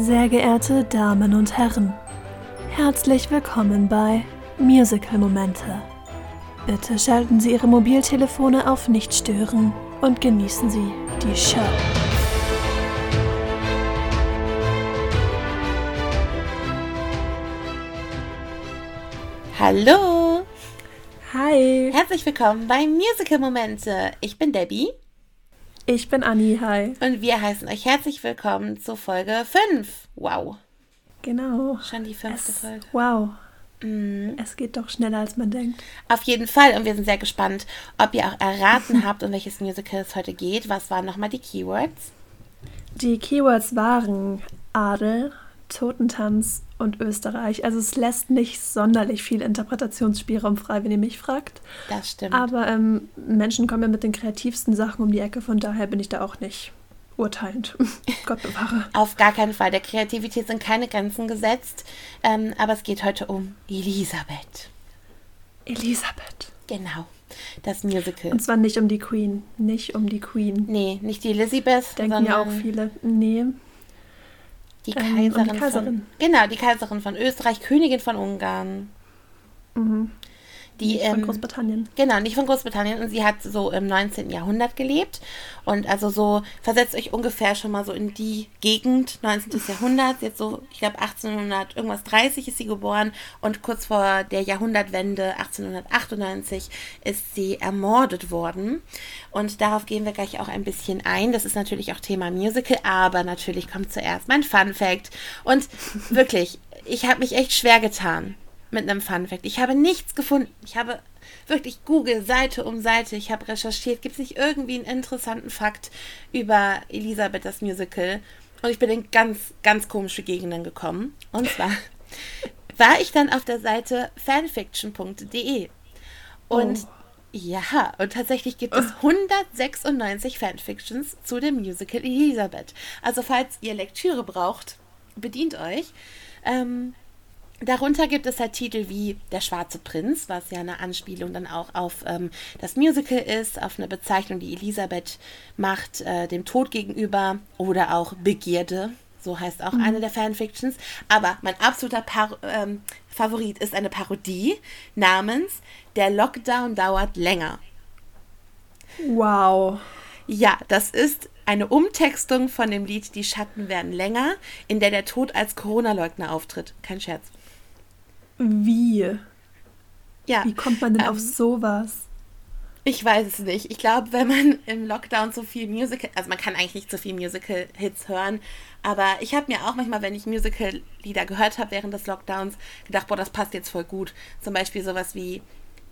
Sehr geehrte Damen und Herren, herzlich willkommen bei Musical Momente. Bitte schalten Sie Ihre Mobiltelefone auf Nicht stören und genießen Sie die Show. Hallo! Hi, Herzlich willkommen bei Musical Momente. Ich bin Debbie ich bin Anni. Hi. und wir heißen euch herzlich willkommen zu Folge 5. Wow, Genau. schon die fünfte Es, Folge. wow, Mhm. es geht doch schneller, als man denkt. Auf jeden Fall und wir sind sehr gespannt, ob ihr auch erraten habt, um welches Musical es heute geht. Was waren nochmal die Keywords? Die Keywords waren Adel, Totentanz und Österreich. Also es lässt nicht sonderlich viel Interpretationsspielraum frei, wenn ihr mich fragt. Das stimmt. Aber ähm, Menschen kommen ja mit den kreativsten Sachen um die Ecke, von daher bin ich da auch nicht urteilend. Gott bewahre. Auf gar keinen Fall. Der Kreativität sind keine Grenzen gesetzt. Ähm, aber es geht heute um Elisabeth. Elisabeth. Genau. Das Musical. Und zwar nicht um die Queen. Nicht um die Queen. nee, nicht die Elizabeth, Denken ja auch viele. Nee. Die ähm, Kaiserin, die Kaiserin. Von, genau, die Kaiserin von Österreich, Königin von Ungarn. Mhm. Die, Nicht von ähm, Großbritannien. Genau, nicht von Großbritannien. Und sie hat so im 19. Jahrhundert gelebt. Und also so, versetzt euch ungefähr schon mal so in die Gegend, 19. Jahrhundert. Jetzt so, ich glaube 1800, irgendwas 30 ist sie geboren. Und kurz vor der Jahrhundertwende, 1898, ist sie ermordet worden. Und darauf gehen wir gleich auch ein bisschen ein. Das ist natürlich auch Thema Musical. Aber natürlich kommt zuerst mein Fun Fact. Und wirklich, ich habe mich echt schwer getan mit einem Fun Fact. Ich habe nichts gefunden. Ich habe wirklich Google Seite um Seite. Ich habe recherchiert. Gibt es nicht irgendwie einen interessanten Fakt über Elisabeth das Musical? Und ich bin in ganz, ganz komische Gegenden gekommen. Und zwar war ich dann auf der Seite fanfiction.de. Und Oh. ja, und tatsächlich gibt es 196 Fanfictions zu dem Musical Elisabeth. Also falls ihr Lektüre braucht, bedient euch. Ähm, Darunter gibt es halt Titel wie Der Schwarze Prinz, was ja eine Anspielung dann auch auf ähm, das Musical ist, auf eine Bezeichnung, die Elisabeth macht, äh, dem Tod gegenüber, oder auch Begierde, so heißt auch eine der Fanfictions. Aber mein absoluter Par ähm, Favorit ist eine Parodie namens Der Lockdown dauert länger. Wow. Ja, das ist eine Umtextung von dem Lied Die Schatten werden länger, in der der Tod als Corona-Leugner auftritt. Kein Scherz. Wie? Ja. Wie kommt man denn Ähm, auf sowas? Ich weiß es nicht. Ich glaube, wenn man im Lockdown so viel Musical, also man kann eigentlich nicht so viel Musical-Hits hören, aber ich habe mir auch manchmal, wenn ich Musical-Lieder gehört habe während des Lockdowns, gedacht, boah, das passt jetzt voll gut. Zum Beispiel sowas wie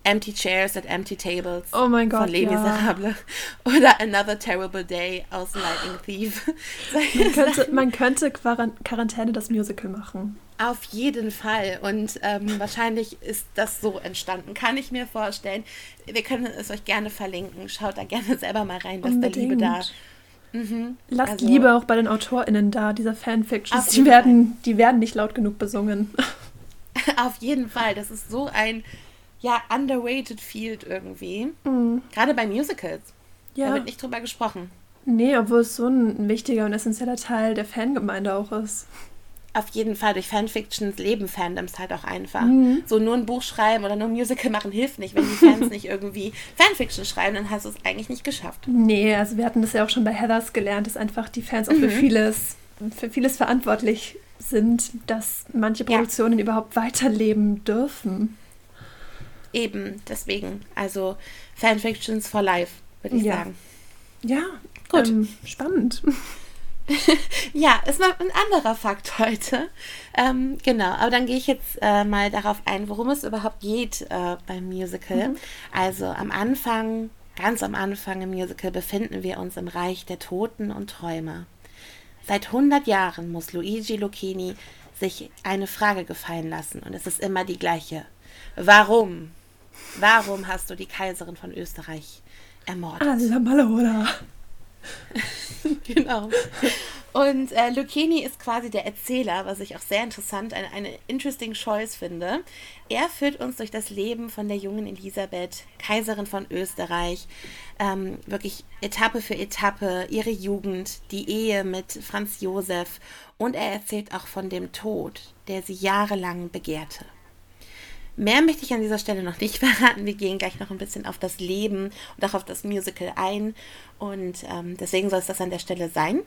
Empty Chairs at Empty Tables Oh mein von Gott, Les ja. Miserables oder Another Terrible Day aus Lightning Thief. Man könnte, man könnte Quaran Quarantäne das Musical machen. Auf jeden Fall. Und ähm, wahrscheinlich ist das so entstanden. Kann ich mir vorstellen. Wir können es euch gerne verlinken. Schaut da gerne selber mal rein. Lasst der Liebe da. Mhm. Lasst Also- Liebe auch bei den AutorInnen da, dieser Fanfictions. Die werden, die werden nicht laut genug besungen. Auf jeden Fall. Das ist so ein ja, underrated Field irgendwie. Gerade bei Musicals. Da Ja. wird nicht drüber gesprochen. Nee, obwohl es so ein wichtiger und essentieller Teil der Fangemeinde auch ist. Auf jeden Fall. Durch Fanfictions leben Fandoms halt auch einfach. Mhm. So nur ein Buch schreiben oder nur ein Musical machen hilft nicht. Wenn die Fans nicht irgendwie Fanfiction schreiben, dann hast du es eigentlich nicht geschafft. Nee, also wir hatten das ja auch schon bei Heathers gelernt, dass einfach die Fans auch Mhm. für vieles, für vieles verantwortlich sind, dass manche Ja. Produktionen überhaupt weiterleben dürfen. Eben, deswegen. Also Fanfictions for life, würde ich Ja. sagen. Ja, Gut. Ähm, spannend. Ja, ist mal ein anderer Fakt heute. Ähm, genau, aber dann gehe ich jetzt äh, mal darauf ein, worum es überhaupt geht äh, beim Musical. Also am Anfang, ganz am Anfang im Musical befinden wir uns im Reich der Toten und Träume. Seit 100 Jahren muss Luigi Lucchini sich eine Frage gefallen lassen und es ist immer die gleiche. Warum? Warum hast du die Kaiserin von Österreich ermordet? Ah, Malora. genau. Und äh, Lucchini ist quasi der Erzähler, was ich auch sehr interessant, eine, eine interesting choice finde. Er führt uns durch das Leben von der jungen Elisabeth, Kaiserin von Österreich, ähm, wirklich Etappe für Etappe, ihre Jugend, die Ehe mit Franz Josef und er erzählt auch von dem Tod, der sie jahrelang begehrte. Mehr möchte ich an dieser Stelle noch nicht verraten. Wir gehen gleich noch ein bisschen auf das Leben und auch auf das Musical ein. Und ähm, deswegen soll es das an der Stelle sein.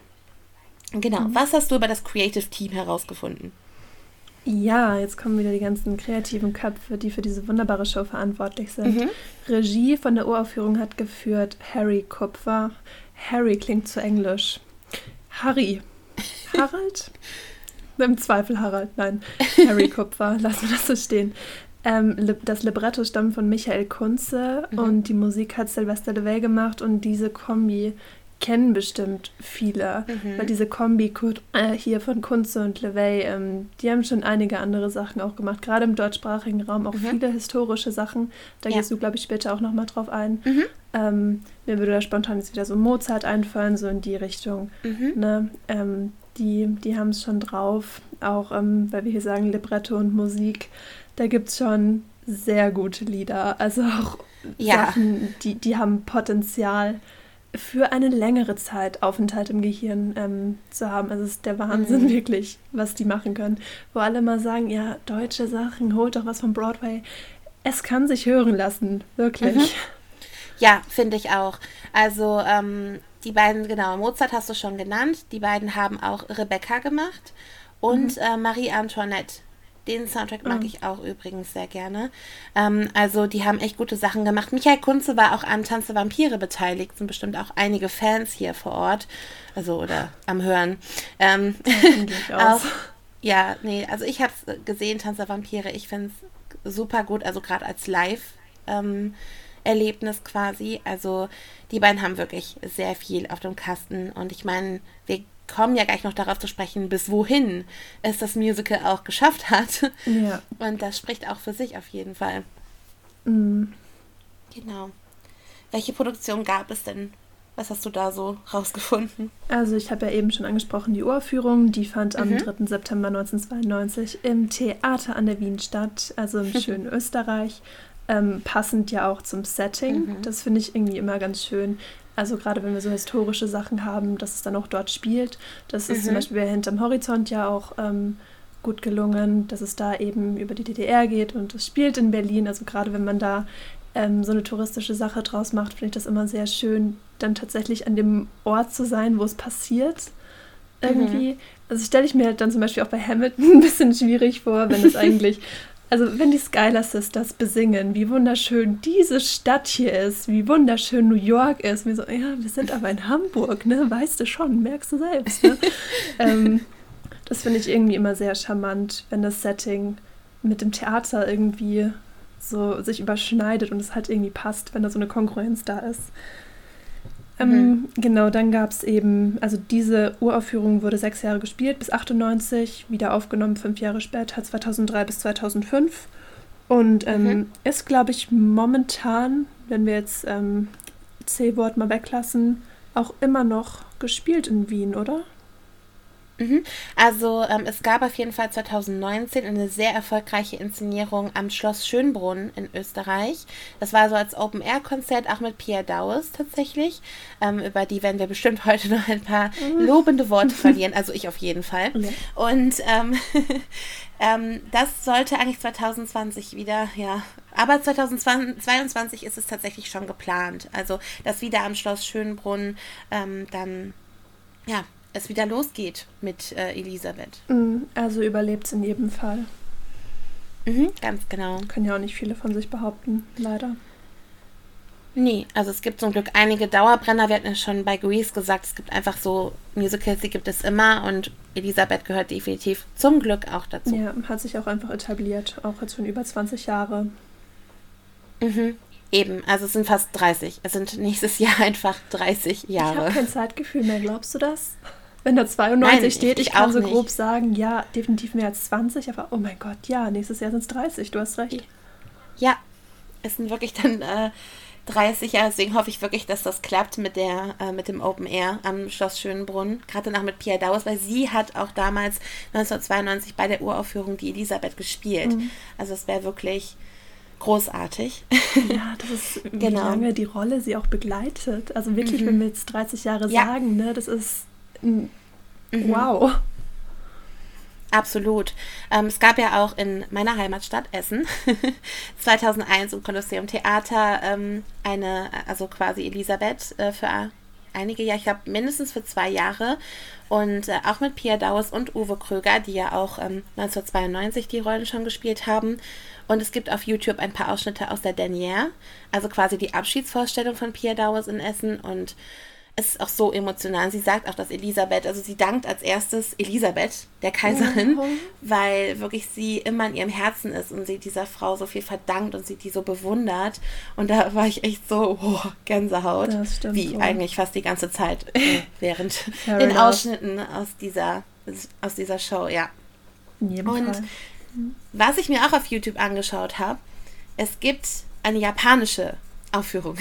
Genau. Mhm. Was hast du über das Creative Team herausgefunden? Ja, jetzt kommen wieder die ganzen kreativen Köpfe, die für diese wunderbare Show verantwortlich sind. Mhm. Regie von der Uraufführung hat geführt Harry Kupfer. Harry klingt zu englisch. Harry. Harald? Im Zweifel Harald, nein. Harry Kupfer, lassen wir das so stehen. Ähm, das Libretto stammt von Michael Kunze mhm. und die Musik hat Sylvester LeVay gemacht und diese Kombi kennen bestimmt viele, mhm. weil diese Kombi äh, hier von Kunze und LeVay, ähm, die haben schon einige andere Sachen auch gemacht, gerade im deutschsprachigen Raum auch mhm. viele historische Sachen. Da ja. gehst du, glaube ich, später auch nochmal drauf ein. Mhm. Ähm, mir würde da spontan jetzt wieder so Mozart einfallen, so in die Richtung. Mhm. Ne? Ähm, die die haben es schon drauf, auch ähm, weil wir hier sagen Libretto und Musik, da gibt es schon sehr gute Lieder, also auch ja. Sachen, die, die haben Potenzial für eine längere Zeit Aufenthalt im Gehirn ähm, zu haben. Also es ist der Wahnsinn mhm. wirklich, was die machen können. Wo alle mal sagen, ja, deutsche Sachen, holt doch was von Broadway. Es kann sich hören lassen, wirklich. Mhm. Ja, finde ich auch. Also ähm, die beiden, genau, Mozart hast du schon genannt. Die beiden haben auch Rebecca gemacht und mhm. äh, Marie Antoinette den Soundtrack mag mhm. ich auch übrigens sehr gerne. Ähm, also die haben echt gute Sachen gemacht. Michael Kunze war auch an Tanze Vampire beteiligt. Sind bestimmt auch einige Fans hier vor Ort. Also oder am Hören. Ähm, ja, auch, ja, nee, also ich habe es gesehen, Tanze Vampire. Ich finde es super gut. Also gerade als Live. Ähm, Erlebnis quasi. Also die beiden haben wirklich sehr viel auf dem Kasten. Und ich meine, wir kommen ja gleich noch darauf zu sprechen, bis wohin es das Musical auch geschafft hat. Ja. Und das spricht auch für sich auf jeden Fall. Mhm. Genau. Welche Produktion gab es denn? Was hast du da so rausgefunden? Also ich habe ja eben schon angesprochen, die Uraufführung, die fand am mhm. 3. September 1992 im Theater an der Wien statt, also im schönen Österreich. Ähm, passend ja auch zum Setting. Mhm. Das finde ich irgendwie immer ganz schön. Also gerade wenn wir so historische Sachen haben, dass es dann auch dort spielt. Das ist mhm. zum Beispiel bei Hinterm Horizont ja auch ähm, gut gelungen, dass es da eben über die DDR geht und es spielt in Berlin. Also gerade wenn man da ähm, so eine touristische Sache draus macht, finde ich das immer sehr schön, dann tatsächlich an dem Ort zu sein, wo es passiert. Irgendwie. Mhm. Also stelle ich mir halt dann zum Beispiel auch bei Hamilton ein bisschen schwierig vor, wenn es eigentlich also wenn die Skylar Sisters besingen, wie wunderschön diese Stadt hier ist, wie wunderschön New York ist, wie so, ja, wir sind aber in Hamburg, ne? Weißt du schon, merkst du selbst. Ne? ähm, das finde ich irgendwie immer sehr charmant, wenn das Setting mit dem Theater irgendwie so sich überschneidet und es halt irgendwie passt, wenn da so eine Konkurrenz da ist. Ähm, mhm. Genau, dann gab es eben, also diese Uraufführung wurde sechs Jahre gespielt, bis 98, wieder aufgenommen fünf Jahre später, 2003 bis 2005. Und ähm, mhm. ist, glaube ich, momentan, wenn wir jetzt ähm, C-Wort mal weglassen, auch immer noch gespielt in Wien, oder? Mhm. Also ähm, es gab auf jeden Fall 2019 eine sehr erfolgreiche Inszenierung am Schloss Schönbrunn in Österreich. Das war so als Open-Air-Konzert, auch mit Pia Dawes tatsächlich. Ähm, über die werden wir bestimmt heute noch ein paar mhm. lobende Worte verlieren. Also ich auf jeden Fall. Ja. Und ähm, ähm, das sollte eigentlich 2020 wieder, ja. Aber 2022 ist es tatsächlich schon geplant. Also, dass wieder am Schloss Schönbrunn ähm, dann ja, es wieder losgeht mit äh, Elisabeth. Mhm, also überlebt es in jedem Fall. Mhm, ganz genau. Können ja auch nicht viele von sich behaupten, leider. Nee, also es gibt zum Glück einige Dauerbrenner. Wir hatten ja schon bei Grease gesagt, es gibt einfach so Musicals, die gibt es immer und Elisabeth gehört definitiv zum Glück auch dazu. Ja, hat sich auch einfach etabliert, auch jetzt schon über 20 Jahre. Mhm. Eben, also es sind fast 30. Es sind nächstes Jahr einfach 30 Jahre. Ich habe kein Zeitgefühl mehr, glaubst du das? Wenn da 92 Nein, steht, ich, ich kann so nicht. grob sagen, ja, definitiv mehr als 20, aber oh mein Gott, ja, nächstes Jahr sind es 30, du hast recht. Ja, es sind wirklich dann äh, 30 Jahre, deswegen hoffe ich wirklich, dass das klappt mit der äh, mit dem Open Air am Schloss Schönbrunn, gerade noch mit Pia Dawes, weil sie hat auch damals 1992 bei der Uraufführung die Elisabeth gespielt. Mhm. Also es wäre wirklich großartig. Ja, das ist, wie genau. lange die Rolle sie auch begleitet. Also wirklich, mhm. wenn wir jetzt 30 Jahre ja. sagen, ne, das ist mhm. wow. Absolut. Ähm, es gab ja auch in meiner Heimatstadt Essen 2001 im Kolosseum Theater ähm, eine, also quasi Elisabeth äh, für einige Jahre, ich glaube mindestens für zwei Jahre. Und äh, auch mit Pia Dawes und Uwe Kröger, die ja auch ähm, 1992 die Rollen schon gespielt haben. Und es gibt auf YouTube ein paar Ausschnitte aus der Danière, also quasi die Abschiedsvorstellung von Pia Dawes in Essen. Und es ist auch so emotional. Sie sagt auch, dass Elisabeth, also sie dankt als erstes Elisabeth, der Kaiserin, mhm. weil wirklich sie immer in ihrem Herzen ist und sie dieser Frau so viel verdankt und sie die so bewundert. Und da war ich echt so, oh, Gänsehaut. Stimmt, wie so. eigentlich fast die ganze Zeit äh, während den Ausschnitten aus dieser, aus dieser Show, ja. und Fall. was ich mir auch auf YouTube angeschaut habe, es gibt eine japanische Aufführung.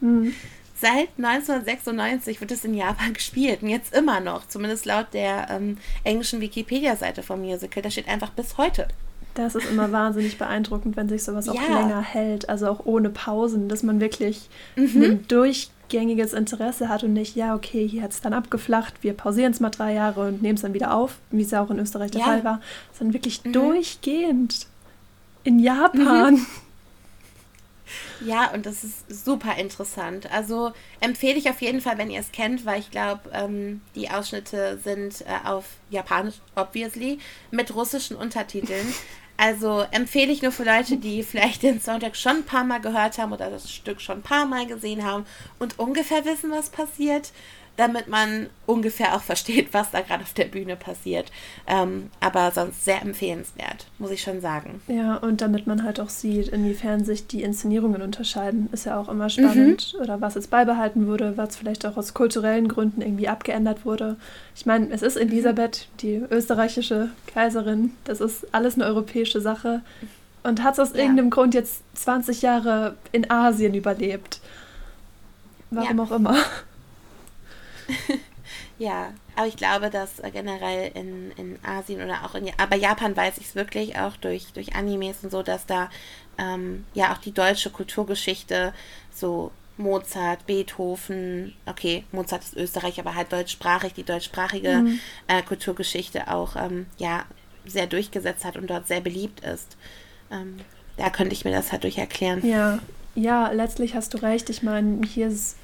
Mhm. Seit 1996 wird es in Japan gespielt und jetzt immer noch, zumindest laut der ähm, englischen Wikipedia-Seite vom Musical. Da steht einfach bis heute. Das ist immer wahnsinnig beeindruckend, wenn sich sowas ja. auch länger hält, also auch ohne Pausen, dass man wirklich mhm. ein durchgängiges Interesse hat und nicht, ja, okay, hier hat es dann abgeflacht, wir pausieren es mal drei Jahre und nehmen es dann wieder auf, wie es ja auch in Österreich der ja. Fall war, sondern wirklich mhm. durchgehend in Japan. Mhm. Ja, und das ist super interessant. Also empfehle ich auf jeden Fall, wenn ihr es kennt, weil ich glaube, ähm, die Ausschnitte sind äh, auf Japanisch, obviously, mit russischen Untertiteln. Also empfehle ich nur für Leute, die vielleicht den Soundtrack schon ein paar Mal gehört haben oder das Stück schon ein paar Mal gesehen haben und ungefähr wissen, was passiert damit man ungefähr auch versteht, was da gerade auf der Bühne passiert. Ähm, aber sonst sehr empfehlenswert, muss ich schon sagen. Ja, und damit man halt auch sieht, inwiefern sich die Inszenierungen unterscheiden, ist ja auch immer spannend. Mhm. Oder was jetzt beibehalten wurde, was vielleicht auch aus kulturellen Gründen irgendwie abgeändert wurde. Ich meine, es ist Elisabeth, die österreichische Kaiserin. Das ist alles eine europäische Sache. Und hat es aus ja. irgendeinem Grund jetzt 20 Jahre in Asien überlebt. Warum ja. auch immer. ja, aber ich glaube, dass äh, generell in, in Asien oder auch in aber Japan weiß ich es wirklich auch durch, durch Animes und so, dass da ähm, ja auch die deutsche Kulturgeschichte so Mozart, Beethoven, okay, Mozart ist Österreich, aber halt deutschsprachig, die deutschsprachige mhm. äh, Kulturgeschichte auch ähm, ja sehr durchgesetzt hat und dort sehr beliebt ist. Ähm, da könnte ich mir das halt durch erklären. Ja, ja, letztlich hast du recht. Ich meine, hier ist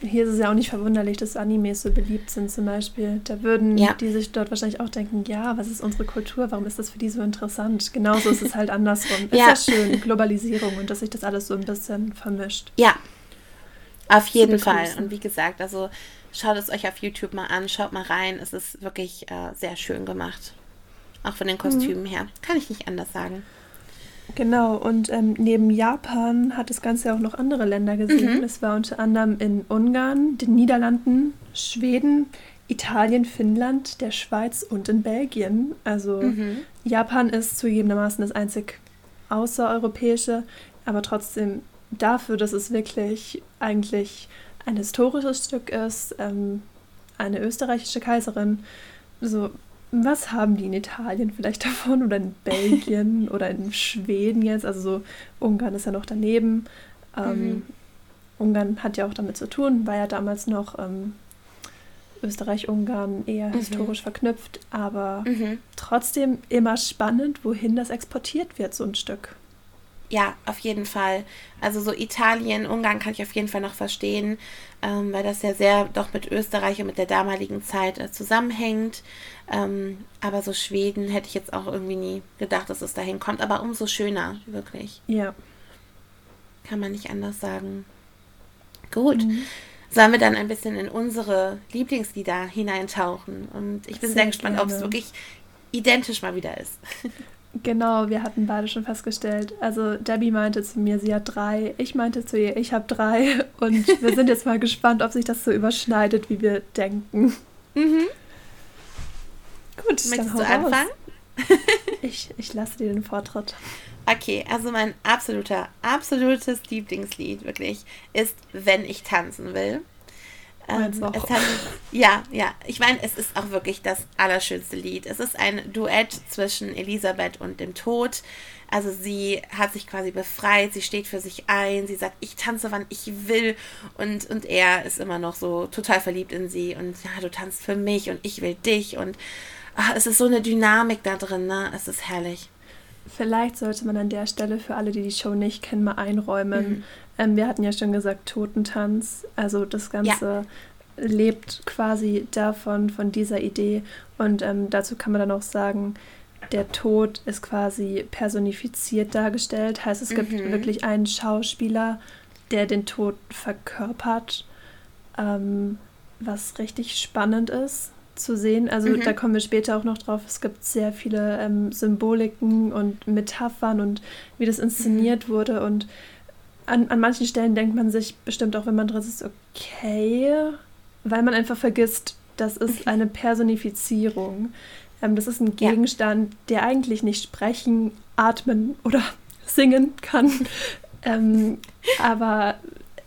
hier ist es ja auch nicht verwunderlich, dass Animes so beliebt sind zum Beispiel. Da würden ja. die sich dort wahrscheinlich auch denken, ja, was ist unsere Kultur? Warum ist das für die so interessant? Genauso ist es halt andersrum. ja. Ist ja schön, Globalisierung und dass sich das alles so ein bisschen vermischt. Ja, auf jeden Fall. Und wie gesagt, also schaut es euch auf YouTube mal an, schaut mal rein. Es ist wirklich äh, sehr schön gemacht. Auch von den Kostümen mhm. her. Kann ich nicht anders sagen. Genau, und ähm, neben Japan hat das Ganze auch noch andere Länder gesehen. Mhm. Es war unter anderem in Ungarn, den Niederlanden, Schweden, Italien, Finnland, der Schweiz und in Belgien. Also mhm. Japan ist zugegebenermaßen das einzig außereuropäische, aber trotzdem dafür, dass es wirklich eigentlich ein historisches Stück ist, ähm, eine österreichische Kaiserin, so was haben die in Italien vielleicht davon oder in Belgien oder in Schweden jetzt? Also so Ungarn ist ja noch daneben. Ähm, mhm. Ungarn hat ja auch damit zu tun, war ja damals noch ähm, Österreich-Ungarn eher mhm. historisch verknüpft, aber mhm. trotzdem immer spannend, wohin das exportiert wird, so ein Stück. Ja, auf jeden Fall. Also so Italien, Ungarn kann ich auf jeden Fall noch verstehen, ähm, weil das ja sehr doch mit Österreich und mit der damaligen Zeit äh, zusammenhängt. Ähm, aber so Schweden hätte ich jetzt auch irgendwie nie gedacht, dass es dahin kommt. Aber umso schöner, wirklich. Ja. Kann man nicht anders sagen. Gut. Mhm. Sollen wir dann ein bisschen in unsere Lieblingslieder hineintauchen? Und ich bin sehr, sehr gespannt, ob es wirklich identisch mal wieder ist. Genau, wir hatten beide schon festgestellt. Also Debbie meinte zu mir, sie hat drei. Ich meinte zu ihr, ich habe drei. Und wir sind jetzt mal gespannt, ob sich das so überschneidet, wie wir denken. Mhm. Gut, Möchtest du anfangen? ich, ich lasse dir den Vortritt. Okay, also mein absoluter, absolutes Lieblingslied wirklich ist Wenn ich tanzen will. Ähm, es handelt, ja, ja. Ich meine, es ist auch wirklich das allerschönste Lied. Es ist ein Duett zwischen Elisabeth und dem Tod. Also sie hat sich quasi befreit, sie steht für sich ein, sie sagt, ich tanze, wann ich will. Und, und er ist immer noch so total verliebt in sie. Und ja, du tanzt für mich und ich will dich. Und ach, es ist so eine Dynamik da drin, ne? Es ist herrlich. Vielleicht sollte man an der Stelle für alle, die die Show nicht kennen, mal einräumen. Mhm. Ähm, wir hatten ja schon gesagt, Totentanz. Also das Ganze ja. lebt quasi davon, von dieser Idee. Und ähm, dazu kann man dann auch sagen, der Tod ist quasi personifiziert dargestellt. Heißt, es gibt mhm. wirklich einen Schauspieler, der den Tod verkörpert, ähm, was richtig spannend ist zu sehen. Also mhm. da kommen wir später auch noch drauf. Es gibt sehr viele ähm, Symboliken und Metaphern und wie das inszeniert mhm. wurde. Und an, an manchen Stellen denkt man sich bestimmt auch, wenn man drin ist, okay, weil man einfach vergisst, das ist eine Personifizierung. Ähm, das ist ein Gegenstand, ja. der eigentlich nicht sprechen, atmen oder singen kann. ähm, aber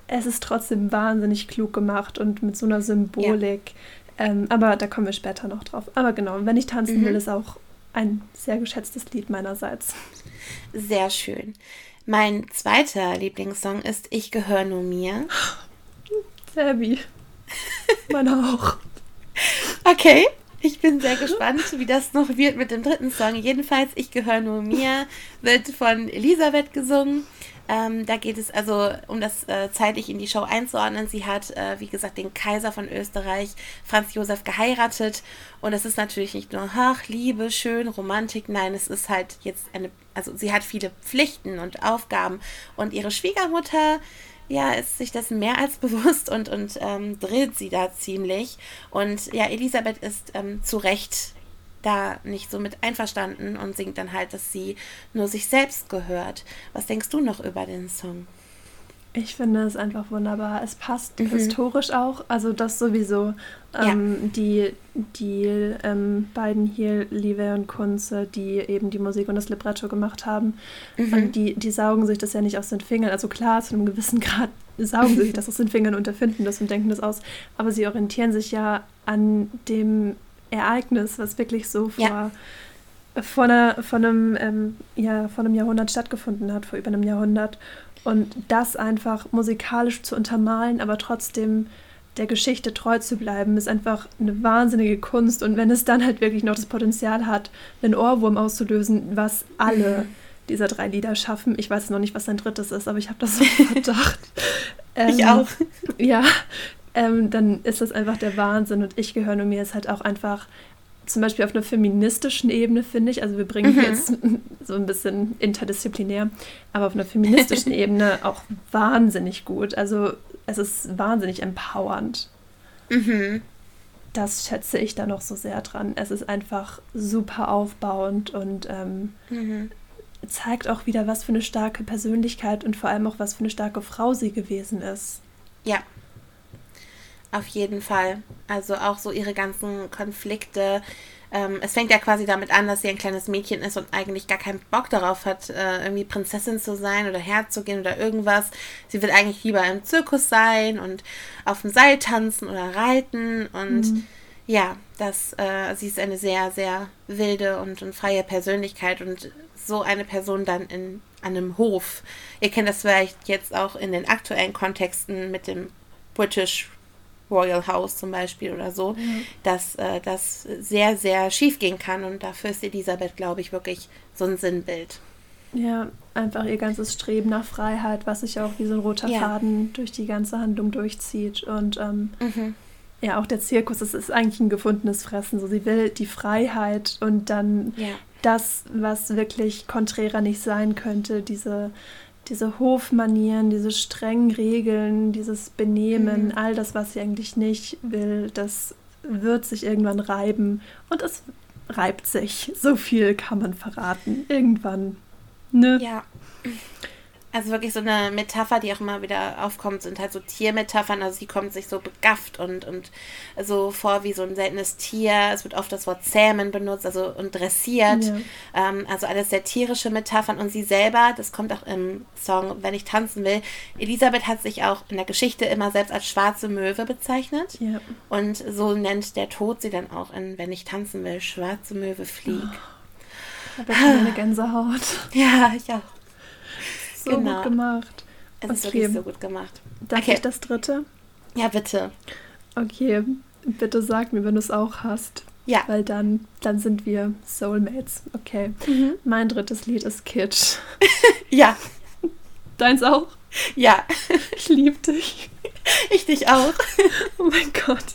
es ist trotzdem wahnsinnig klug gemacht und mit so einer Symbolik. Ja. Ähm, aber da kommen wir später noch drauf. Aber genau, wenn ich tanzen mhm. will, ist auch ein sehr geschätztes Lied meinerseits. Sehr schön. Mein zweiter Lieblingssong ist Ich gehöre nur mir. Sabby. Meiner auch. Okay, ich bin sehr gespannt, wie das noch wird mit dem dritten Song. Jedenfalls, ich gehöre nur mir, wird von Elisabeth gesungen. Ähm, da geht es also, um das äh, zeitlich in die Show einzuordnen. Sie hat, äh, wie gesagt, den Kaiser von Österreich, Franz Josef, geheiratet. Und es ist natürlich nicht nur, ach, Liebe, schön, Romantik. Nein, es ist halt jetzt eine, also sie hat viele Pflichten und Aufgaben. Und ihre Schwiegermutter ja, ist sich das mehr als bewusst und, und ähm, drillt sie da ziemlich. Und ja, Elisabeth ist ähm, zu Recht da nicht so mit einverstanden und singt dann halt, dass sie nur sich selbst gehört. Was denkst du noch über den Song? Ich finde es einfach wunderbar. Es passt mhm. historisch auch, also das sowieso. Ähm, ja. Die, die ähm, beiden hier, Live und Kunze, die eben die Musik und das Libretto gemacht haben, mhm. die, die saugen sich das ja nicht aus den Fingern. Also klar, zu einem gewissen Grad saugen sie sich das aus den Fingern und erfinden das und denken das aus. Aber sie orientieren sich ja an dem Ereignis, was wirklich so vor, ja. Vor, einer, vor, einem, ähm, ja, vor einem Jahrhundert stattgefunden hat, vor über einem Jahrhundert. Und das einfach musikalisch zu untermalen, aber trotzdem der Geschichte treu zu bleiben, ist einfach eine wahnsinnige Kunst. Und wenn es dann halt wirklich noch das Potenzial hat, einen Ohrwurm auszulösen, was alle dieser drei Lieder schaffen. Ich weiß noch nicht, was sein drittes ist, aber ich habe das so gedacht. ähm, ich auch. Ja, ähm, dann ist das einfach der Wahnsinn. Und ich gehöre nur mir ist halt auch einfach zum Beispiel auf einer feministischen Ebene, finde ich, also wir bringen mhm. jetzt so ein bisschen interdisziplinär, aber auf einer feministischen Ebene auch wahnsinnig gut. Also es ist wahnsinnig empowernd. Mhm. Das schätze ich da noch so sehr dran. Es ist einfach super aufbauend und ähm, mhm. zeigt auch wieder, was für eine starke Persönlichkeit und vor allem auch, was für eine starke Frau sie gewesen ist. Ja, auf jeden Fall. Also auch so ihre ganzen Konflikte. Ähm, es fängt ja quasi damit an, dass sie ein kleines Mädchen ist und eigentlich gar keinen Bock darauf hat, äh, irgendwie Prinzessin zu sein oder Herzogin oder irgendwas. Sie will eigentlich lieber im Zirkus sein und auf dem Seil tanzen oder reiten. Und mhm. ja, das, äh, sie ist eine sehr, sehr wilde und, und freie Persönlichkeit und so eine Person dann in an einem Hof. Ihr kennt das vielleicht jetzt auch in den aktuellen Kontexten mit dem British Royal House zum Beispiel oder so, mhm. dass äh, das sehr, sehr schief gehen kann. Und dafür ist Elisabeth, glaube ich, wirklich so ein Sinnbild. Ja, einfach ihr ganzes Streben nach Freiheit, was sich auch wie so ein roter ja. Faden durch die ganze Handlung durchzieht. Und ähm, mhm. ja, auch der Zirkus, das ist eigentlich ein gefundenes Fressen. So, sie will die Freiheit und dann ja. das, was wirklich konträrer nicht sein könnte, diese diese Hofmanieren, diese strengen Regeln, dieses Benehmen, mhm. all das, was sie eigentlich nicht will, das wird sich irgendwann reiben. Und es reibt sich. So viel kann man verraten. Irgendwann. Ne? Ja. Also wirklich so eine Metapher, die auch immer wieder aufkommt, sind halt so Tiermetaphern. Also sie kommt sich so begafft und, und so vor wie so ein seltenes Tier. Es wird oft das Wort zähmen benutzt, also und dressiert. Ja. Ähm, also alles sehr tierische Metaphern. Und sie selber, das kommt auch im Song Wenn ich tanzen will, Elisabeth hat sich auch in der Geschichte immer selbst als schwarze Möwe bezeichnet. Ja. Und so nennt der Tod sie dann auch in Wenn ich tanzen will, schwarze Möwe flieg. Oh, ich habe eine Gänsehaut. Ja, ich auch so genau. gut gemacht. Es okay. ist wirklich so gut gemacht. Darf okay. ich das dritte? Ja, bitte. Okay, bitte sag mir, wenn du es auch hast. Ja. Weil dann, dann sind wir Soulmates. Okay. Mhm. Mein drittes Lied ist Kitsch. ja. Deins auch? Ja. Ich liebe dich. Ich dich auch. Oh mein Gott.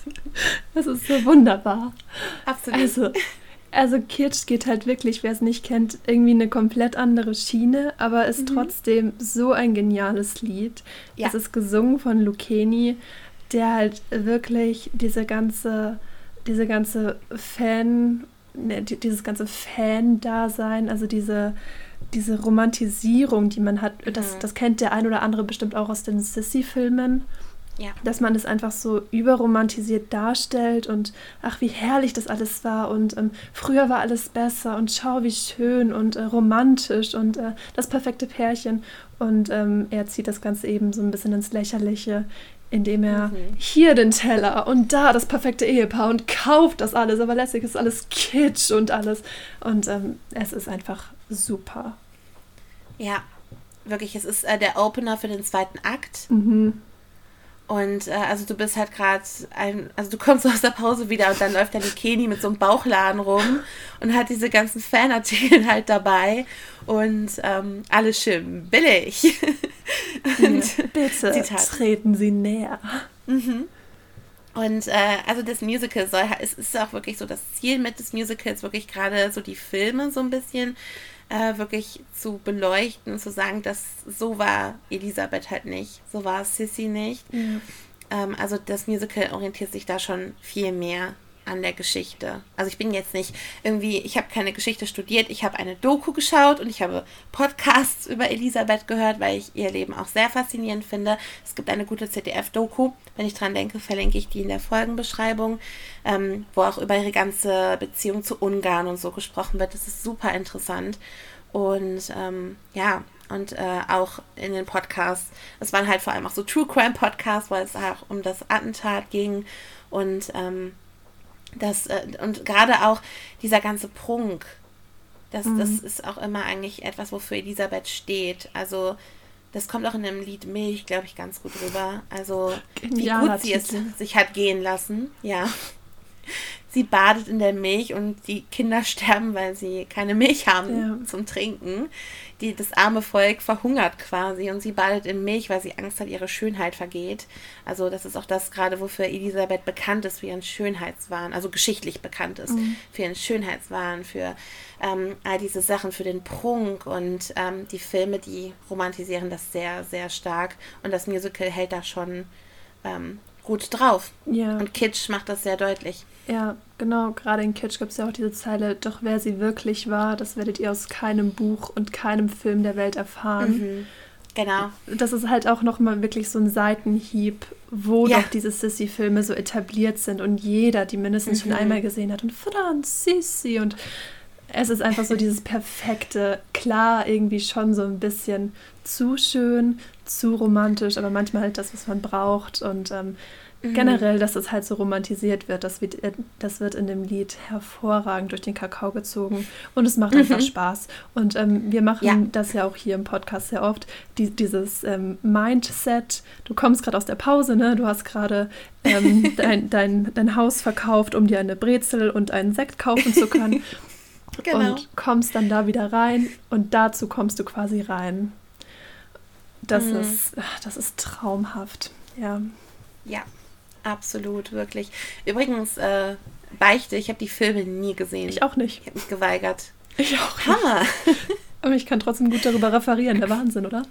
Das ist so wunderbar. Absolut. Also, also Kitsch geht halt wirklich, wer es nicht kennt, irgendwie eine komplett andere Schiene, aber ist mhm. trotzdem so ein geniales Lied. Ja. Es ist gesungen von Lucchini, der halt wirklich diese ganze, diese ganze Fan, ne, dieses ganze Fan-Dasein, also diese, diese Romantisierung, die man hat, das, mhm. das kennt der ein oder andere bestimmt auch aus den Sissy-Filmen. Ja. Dass man es einfach so überromantisiert darstellt und ach, wie herrlich das alles war und ähm, früher war alles besser und schau, wie schön und äh, romantisch und äh, das perfekte Pärchen. Und ähm, er zieht das Ganze eben so ein bisschen ins Lächerliche, indem er mhm. hier den Teller und da das perfekte Ehepaar und kauft das alles, aber lässig ist alles Kitsch und alles. Und ähm, es ist einfach super. Ja, wirklich, es ist äh, der Opener für den zweiten Akt. Mhm. Und äh, also du bist halt gerade ein, also du kommst aus der Pause wieder und dann läuft dann die Keni mit so einem Bauchladen rum und hat diese ganzen Fanartikel halt dabei und ähm, alles schön billig. und, bitte Zitat. treten Sie näher. Mhm. Und äh, also das Musical soll, es ist auch wirklich so das Ziel mit des Musicals, wirklich gerade so die Filme so ein bisschen äh, wirklich zu beleuchten, zu sagen, dass so war Elisabeth halt nicht, so war Sissy nicht. Ja. Ähm, also das Musical orientiert sich da schon viel mehr an der Geschichte. Also ich bin jetzt nicht irgendwie, ich habe keine Geschichte studiert, ich habe eine Doku geschaut und ich habe Podcasts über Elisabeth gehört, weil ich ihr Leben auch sehr faszinierend finde. Es gibt eine gute ZDF-Doku, wenn ich dran denke, verlinke ich die in der Folgenbeschreibung, ähm, wo auch über ihre ganze Beziehung zu Ungarn und so gesprochen wird. Das ist super interessant. Und ähm, ja, und äh, auch in den Podcasts. Es waren halt vor allem auch so True Crime Podcasts, weil es auch um das Attentat ging und ähm, das, äh, und gerade auch dieser ganze Prunk, das, mhm. das ist auch immer eigentlich etwas, wofür Elisabeth steht. Also, das kommt auch in dem Lied Milch, glaube ich, ganz gut rüber. Also, wie gut sie es sich hat gehen lassen. Ja. Sie badet in der Milch und die Kinder sterben, weil sie keine Milch haben ja. zum Trinken die, das arme Volk verhungert quasi und sie badet in Milch, weil sie Angst hat, ihre Schönheit vergeht. Also das ist auch das gerade, wofür Elisabeth bekannt ist, für ihren Schönheitswahn, also geschichtlich bekannt ist, mhm. für ihren Schönheitswahn, für ähm, all diese Sachen, für den Prunk und ähm, die Filme, die romantisieren das sehr, sehr stark und das Musical hält da schon ähm, gut drauf. Ja. Und Kitsch macht das sehr deutlich. Ja, genau. Gerade in Kitsch gibt es ja auch diese Zeile, doch wer sie wirklich war, das werdet ihr aus keinem Buch und keinem Film der Welt erfahren. Mhm. Genau. Das ist halt auch nochmal wirklich so ein Seitenhieb, wo ja. doch diese Sissy-Filme so etabliert sind und jeder die mindestens mhm. schon einmal gesehen hat. Und Franz, Sissy und es ist einfach so dieses perfekte, klar, irgendwie schon so ein bisschen zu schön, zu romantisch, aber manchmal halt das, was man braucht. Und ähm, Mhm. Generell, dass es halt so romantisiert wird, das wird, äh, das wird in dem Lied hervorragend durch den Kakao gezogen und es macht einfach mhm. Spaß. Und ähm, wir machen ja. das ja auch hier im Podcast sehr oft, die, dieses ähm, Mindset, du kommst gerade aus der Pause, ne? du hast gerade ähm, dein, dein, dein Haus verkauft, um dir eine Brezel und einen Sekt kaufen zu können. genau. Und kommst dann da wieder rein und dazu kommst du quasi rein. Das, mhm. ist, das ist traumhaft, ja. Ja, Absolut, wirklich. Übrigens, äh, Beichte, ich habe die Filme nie gesehen. Ich auch nicht. Ich habe mich geweigert. Ich auch Hammer. Aber ich kann trotzdem gut darüber referieren. Der Wahnsinn, oder?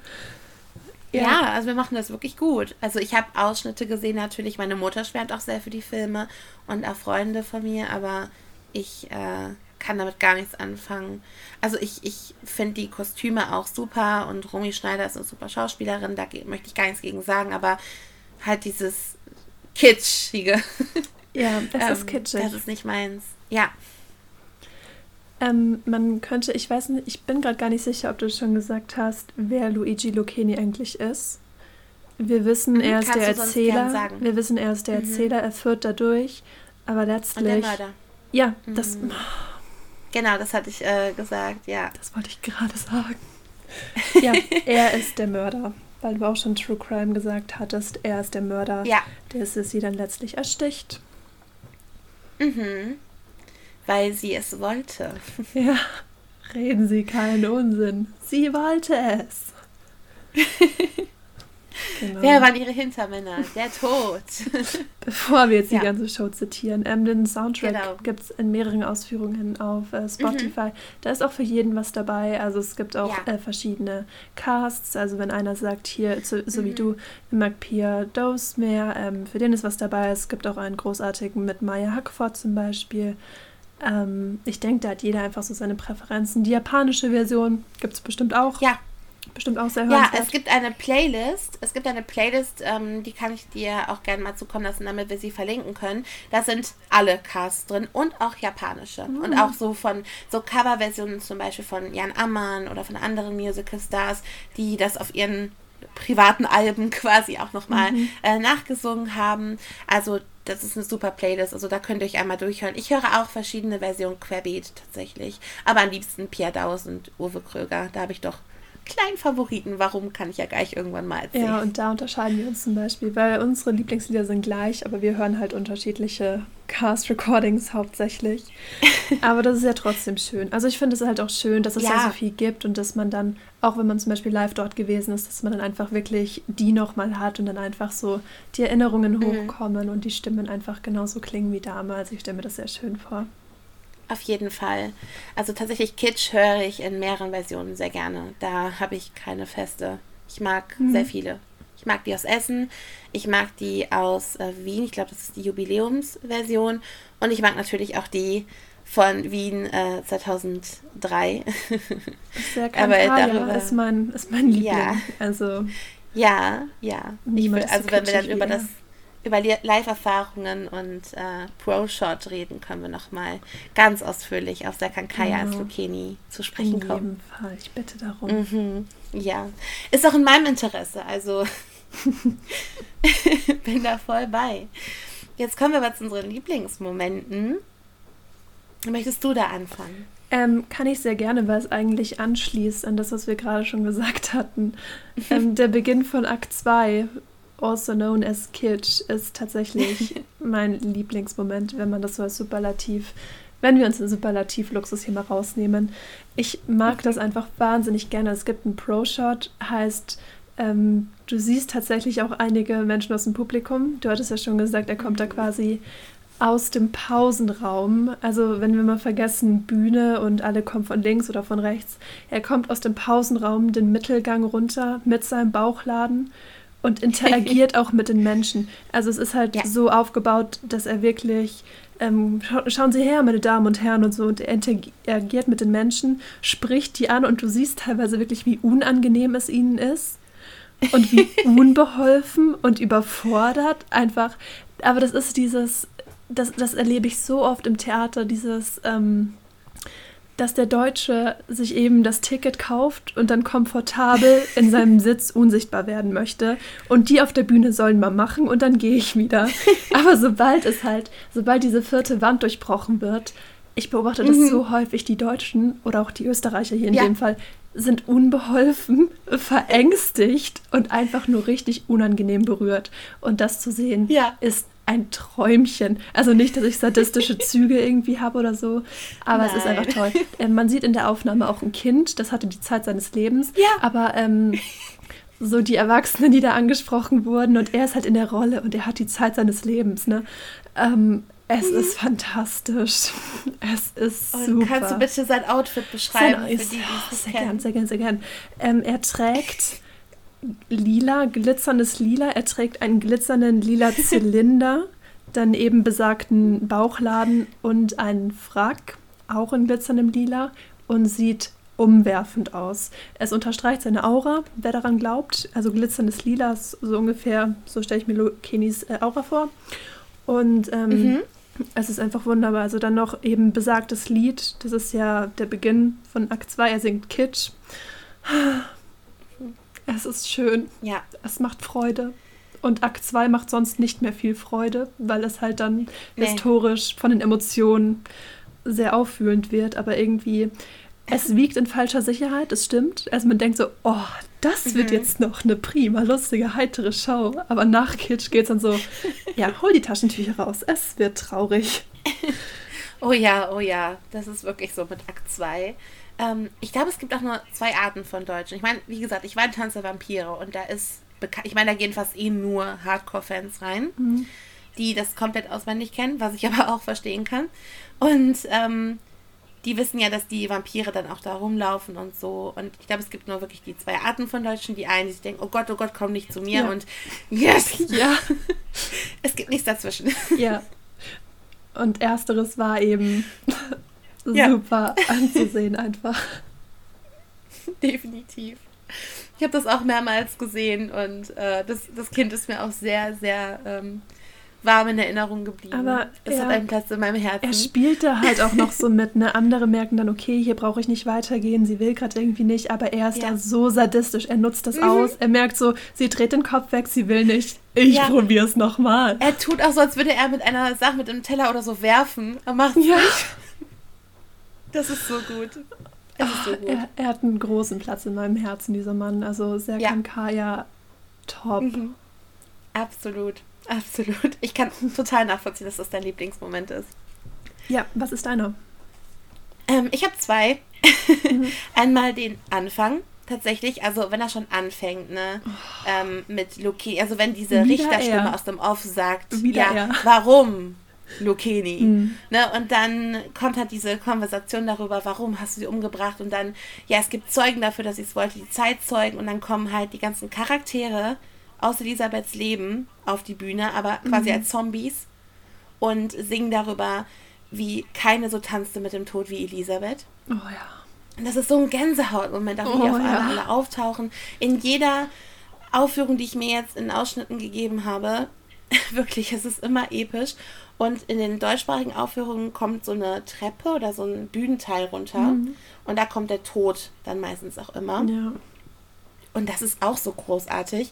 Ja. ja, also wir machen das wirklich gut. Also ich habe Ausschnitte gesehen natürlich. Meine Mutter schwärmt auch sehr für die Filme und auch Freunde von mir, aber ich äh, kann damit gar nichts anfangen. Also ich, ich finde die Kostüme auch super und Romy Schneider ist eine super Schauspielerin, da möchte ich gar nichts gegen sagen, aber halt dieses Kitschige. Ja, es ähm, ist kitschig. Das ist nicht meins. Ja. Ähm, man könnte, ich weiß nicht, ich bin gerade gar nicht sicher, ob du schon gesagt hast, wer Luigi Lucchini eigentlich ist. Wir wissen, Mhm, er ist kannst der Erzähler. sagen. Wir wissen, er ist der Mhm. Erzähler, er führt dadurch. Aber Und der letztlich. Mörder. Ja, das, Mhm. Genau, das hatte ich äh, gesagt, ja. das wollte ich gerade sagen. Ja, er ist der Mörder. Weil du auch schon True Crime gesagt hattest, er ist der Mörder, Ja. der sie dann letztlich ersticht. Mhm. Weil sie es wollte. Ja, reden Sie keinen Unsinn. Sie wollte es. Genau. Wer waren ihre Hintermänner? Der Tod. Bevor wir jetzt Ja. die ganze Show zitieren, ähm, den Soundtrack Genau. gibt es in mehreren Ausführungen auf äh, Spotify. Da ist auch für jeden was dabei. Also es gibt auch Mhm. Ja. äh, verschiedene Casts. Also wenn einer sagt, hier, so, so wie Mhm. du, ich mag Pia Dose mehr, ähm, für den ist was dabei. Es gibt auch einen großartigen mit Maya Hackford zum Beispiel. Ähm, ich denke, da hat jeder einfach so seine Präferenzen. Die japanische Version gibt es bestimmt auch. Ja, Bestimmt auch sehr ja, hörenswert. es gibt eine Playlist. Es gibt eine Playlist, ähm, die kann ich dir auch gerne mal zukommen lassen, damit wir sie verlinken können. Da sind alle Casts drin und auch japanische. Und Mhm. auch so von so Coverversionen zum Beispiel von Jan Ammann oder von anderen Musical-Stars, die das auf ihren privaten Alben quasi auch nochmal Mhm. äh, nachgesungen haben. Also das ist eine super Playlist. Also da könnt ihr euch einmal durchhören. Ich höre auch verschiedene Versionen querbeet tatsächlich. Aber am liebsten Pia Daus und Uwe Kröger. Da habe ich doch kleinen Favoriten. Warum kann ich ja gleich irgendwann mal erzählen. Ja, und da unterscheiden wir uns zum Beispiel, weil unsere Lieblingslieder sind gleich, aber wir hören halt unterschiedliche Cast-Recordings hauptsächlich. Aber das ist ja trotzdem schön. Also ich finde es halt auch schön, dass es ja. Ja. so viel gibt und dass man dann, auch wenn man zum Beispiel live dort gewesen ist, dass man dann einfach wirklich die nochmal hat und dann einfach so die Erinnerungen Mhm. hochkommen und die Stimmen einfach genauso klingen wie damals. Ich stelle mir das sehr schön vor. Auf jeden Fall. Also tatsächlich Kitsch höre ich in mehreren Versionen sehr gerne. Da habe ich keine feste. Ich mag Mhm. sehr viele. Ich mag die aus Essen, ich mag die aus äh, Wien, ich glaube, das ist die Jubiläumsversion. Und ich mag natürlich auch die von Wien äh, 2003. Sehr Aber Cantalia darüber- ist mein, ist mein Liebling. Ja. Also ja, ja. Ich will, also wenn wir dann über er. das über Li- Live-Erfahrungen und äh, Pro-Shot reden, können wir nochmal ganz ausführlich auf Serkan Kaya als Genau. Lucchini zu in sprechen kommen. jedem Fall. Ich bitte darum. Mhm. Ja, ist auch in meinem Interesse. Also bin da voll bei. Jetzt kommen wir aber zu unseren Lieblingsmomenten. Möchtest du da anfangen? Ähm, kann ich sehr gerne, weil es eigentlich anschließt an das, was wir gerade schon gesagt hatten. Ähm, der Beginn von Akt 2, also known as Kitsch, ist tatsächlich mein Lieblingsmoment, wenn man das so als Superlativ, wenn wir uns den Superlativ-Luxus hier mal rausnehmen. Ich mag das einfach wahnsinnig gerne. Es gibt einen Pro-Shot, heißt, ähm, du siehst tatsächlich auch einige Menschen aus dem Publikum. Du hattest ja schon gesagt, er kommt da quasi aus dem Pausenraum. Also wenn wir mal vergessen, Bühne und alle kommen von links oder von rechts. Er kommt aus dem Pausenraum den Mittelgang runter mit seinem Bauchladen und interagiert auch mit den Menschen. Also es ist halt Ja. so aufgebaut, dass er wirklich ähm, schau, schauen Sie her, meine Damen und Herren und so und er interagiert mit den Menschen, spricht die an und du siehst teilweise wirklich, wie unangenehm es ihnen ist und wie unbeholfen und überfordert einfach. Aber das ist dieses, das, das erlebe ich so oft im Theater, dieses, ähm, dass der Deutsche sich eben das Ticket kauft und dann komfortabel in seinem Sitz unsichtbar werden möchte. Und die auf der Bühne sollen mal machen und dann gehe ich wieder. Aber sobald es halt, sobald diese vierte Wand durchbrochen wird, ich beobachte das Mhm. so häufig, die Deutschen oder auch die Österreicher hier in Ja. dem Fall sind unbeholfen, verängstigt und einfach nur richtig unangenehm berührt. Und das zu sehen Ja. ist ein Träumchen. Also nicht, dass ich sadistische Züge irgendwie habe oder so, aber es ist Nein. einfach toll. Ähm, man sieht in der Aufnahme auch ein Kind, das hatte die Zeit seines Lebens, Ja. aber ähm, so die Erwachsenen, die da angesprochen wurden und er ist halt in der Rolle und er hat die Zeit seines Lebens. Ne? Ähm, es Mhm. ist fantastisch. Es ist Und super. kannst du bitte sein Outfit beschreiben Sein, für die, die oh, sehr gern, sehr gern, sehr gern. Ähm, er trägt lila, glitzerndes Lila. Er trägt einen glitzernden lila Zylinder, dann eben besagten Bauchladen und einen Frack. auch in glitzerndem Lila und sieht umwerfend aus. Es unterstreicht seine Aura, wer daran glaubt. Also glitzerndes Lila, so ungefähr, so stelle ich mir Lokenis äh, Aura vor. Und ähm, mhm. es ist einfach wunderbar. Also dann noch eben besagtes Lied, das ist ja der Beginn von Akt 2, er singt Kitsch. Es ist schön. Ja. Es macht Freude. Und Akt 2 macht sonst nicht mehr viel Freude, weil es halt dann nee. historisch von den Emotionen sehr auffühlend wird, aber irgendwie es wiegt in falscher Sicherheit, das stimmt. Also man denkt so, oh, das mhm. wird jetzt noch eine prima, lustige, heitere Show. Aber nach Kitsch geht es dann so, ja, hol die Taschentücher raus, es wird traurig. oh ja, oh ja, das ist wirklich so mit Akt 2. Ähm, ich glaube, es gibt auch nur zwei Arten von Deutschen. Ich meine, wie gesagt, ich war in Tanz der Vampire und da ist bekannt, ich meine, da gehen fast eh nur Hardcore-Fans rein, mhm. die das komplett auswendig kennen, was ich aber auch verstehen kann. Und ähm, die wissen ja, dass die Vampire dann auch da rumlaufen und so. Und ich glaube, es gibt nur wirklich die zwei Arten von Deutschen. Die einen, die sich denken, oh Gott, oh Gott, komm nicht zu mir. Ja. Und yes, ja. es gibt nichts dazwischen. Ja. Und ersteres war eben ja. super anzusehen einfach. Definitiv. Ich habe das auch mehrmals gesehen und äh, das, das Kind ist mir auch sehr, sehr ähm, warm in Erinnerung geblieben. Aber es er, hat einen Platz in meinem Herzen. Er spielte halt auch noch so mit, ne? Andere merken dann, okay, hier brauche ich nicht weitergehen, sie will gerade irgendwie nicht, aber er ist ja. da so sadistisch, er nutzt das mhm. aus, er merkt so, sie dreht den Kopf weg, sie will nicht. Ich ja. probiere es nochmal. Er tut auch so, als würde er mit einer Sache, mit einem Teller oder so werfen. Er macht es ja. nicht. Das ist so gut. Ist so gut. Er, er, hat einen großen Platz in meinem Herzen, dieser Mann. Also Serkan ja. Kaya, top. Mhm. Absolut. Absolut. Ich kann total nachvollziehen, dass das dein Lieblingsmoment ist. Ja, was ist deiner? Ähm, ich habe zwei. Mhm. Einmal den Anfang tatsächlich, also wenn er schon anfängt, ne, oh. ähm, mit Loki, also wenn diese Wieder Richterstimme er. aus dem Off sagt, Wieder ja, er. warum Lokeni, mhm. ne, und dann kommt halt diese Konversation darüber, warum hast du sie umgebracht und dann, ja, es gibt Zeugen dafür, dass sie es wollte, die Zeitzeugen und dann kommen halt die ganzen Charaktere aus Elisabeths Leben auf die Bühne, aber quasi mhm. als Zombies und singen darüber, wie keine so tanzte mit dem Tod wie Elisabeth. Oh ja. Und das ist so ein Gänsehautmoment, auch wie oh, auf ja. alle, alle auftauchen. In jeder Aufführung, die ich mir jetzt in Ausschnitten gegeben habe, wirklich, es ist immer episch. Und in den deutschsprachigen Aufführungen kommt so eine Treppe oder so ein Bühnenteil runter. Mhm. Und da kommt der Tod dann meistens auch immer. Ja. Und das ist auch so großartig.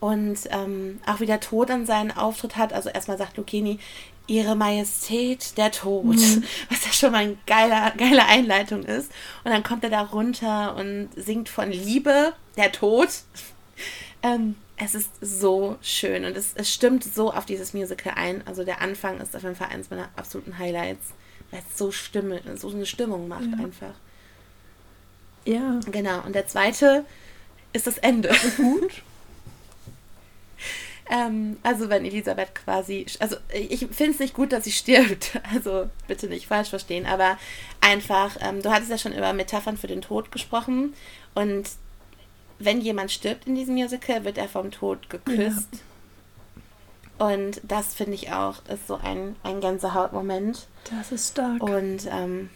Und ähm, auch wie der Tod an seinen Auftritt hat. Also erstmal sagt Lucchini, Ihre Majestät, der Tod. Mhm. Was ja schon mal eine geile, geile Einleitung ist. Und dann kommt er da runter und singt von Liebe, der Tod. ähm, es ist so schön und es, es stimmt so auf dieses Musical ein. Also der Anfang ist auf jeden Fall eins meiner absoluten Highlights, weil es so, Stimme, so eine Stimmung macht ja. einfach. Ja. Genau. Und der zweite ist das Ende. Gut. Ähm, also wenn Elisabeth quasi, also ich finde es nicht gut, dass sie stirbt. Also bitte nicht falsch verstehen, aber einfach, ähm, du hattest ja schon über Metaphern für den Tod gesprochen und wenn jemand stirbt in diesem Musical, wird er vom Tod geküsst. Ja. Und das finde ich auch, ist so ein, ein Gänsehautmoment. Das ist stark. Und ähm,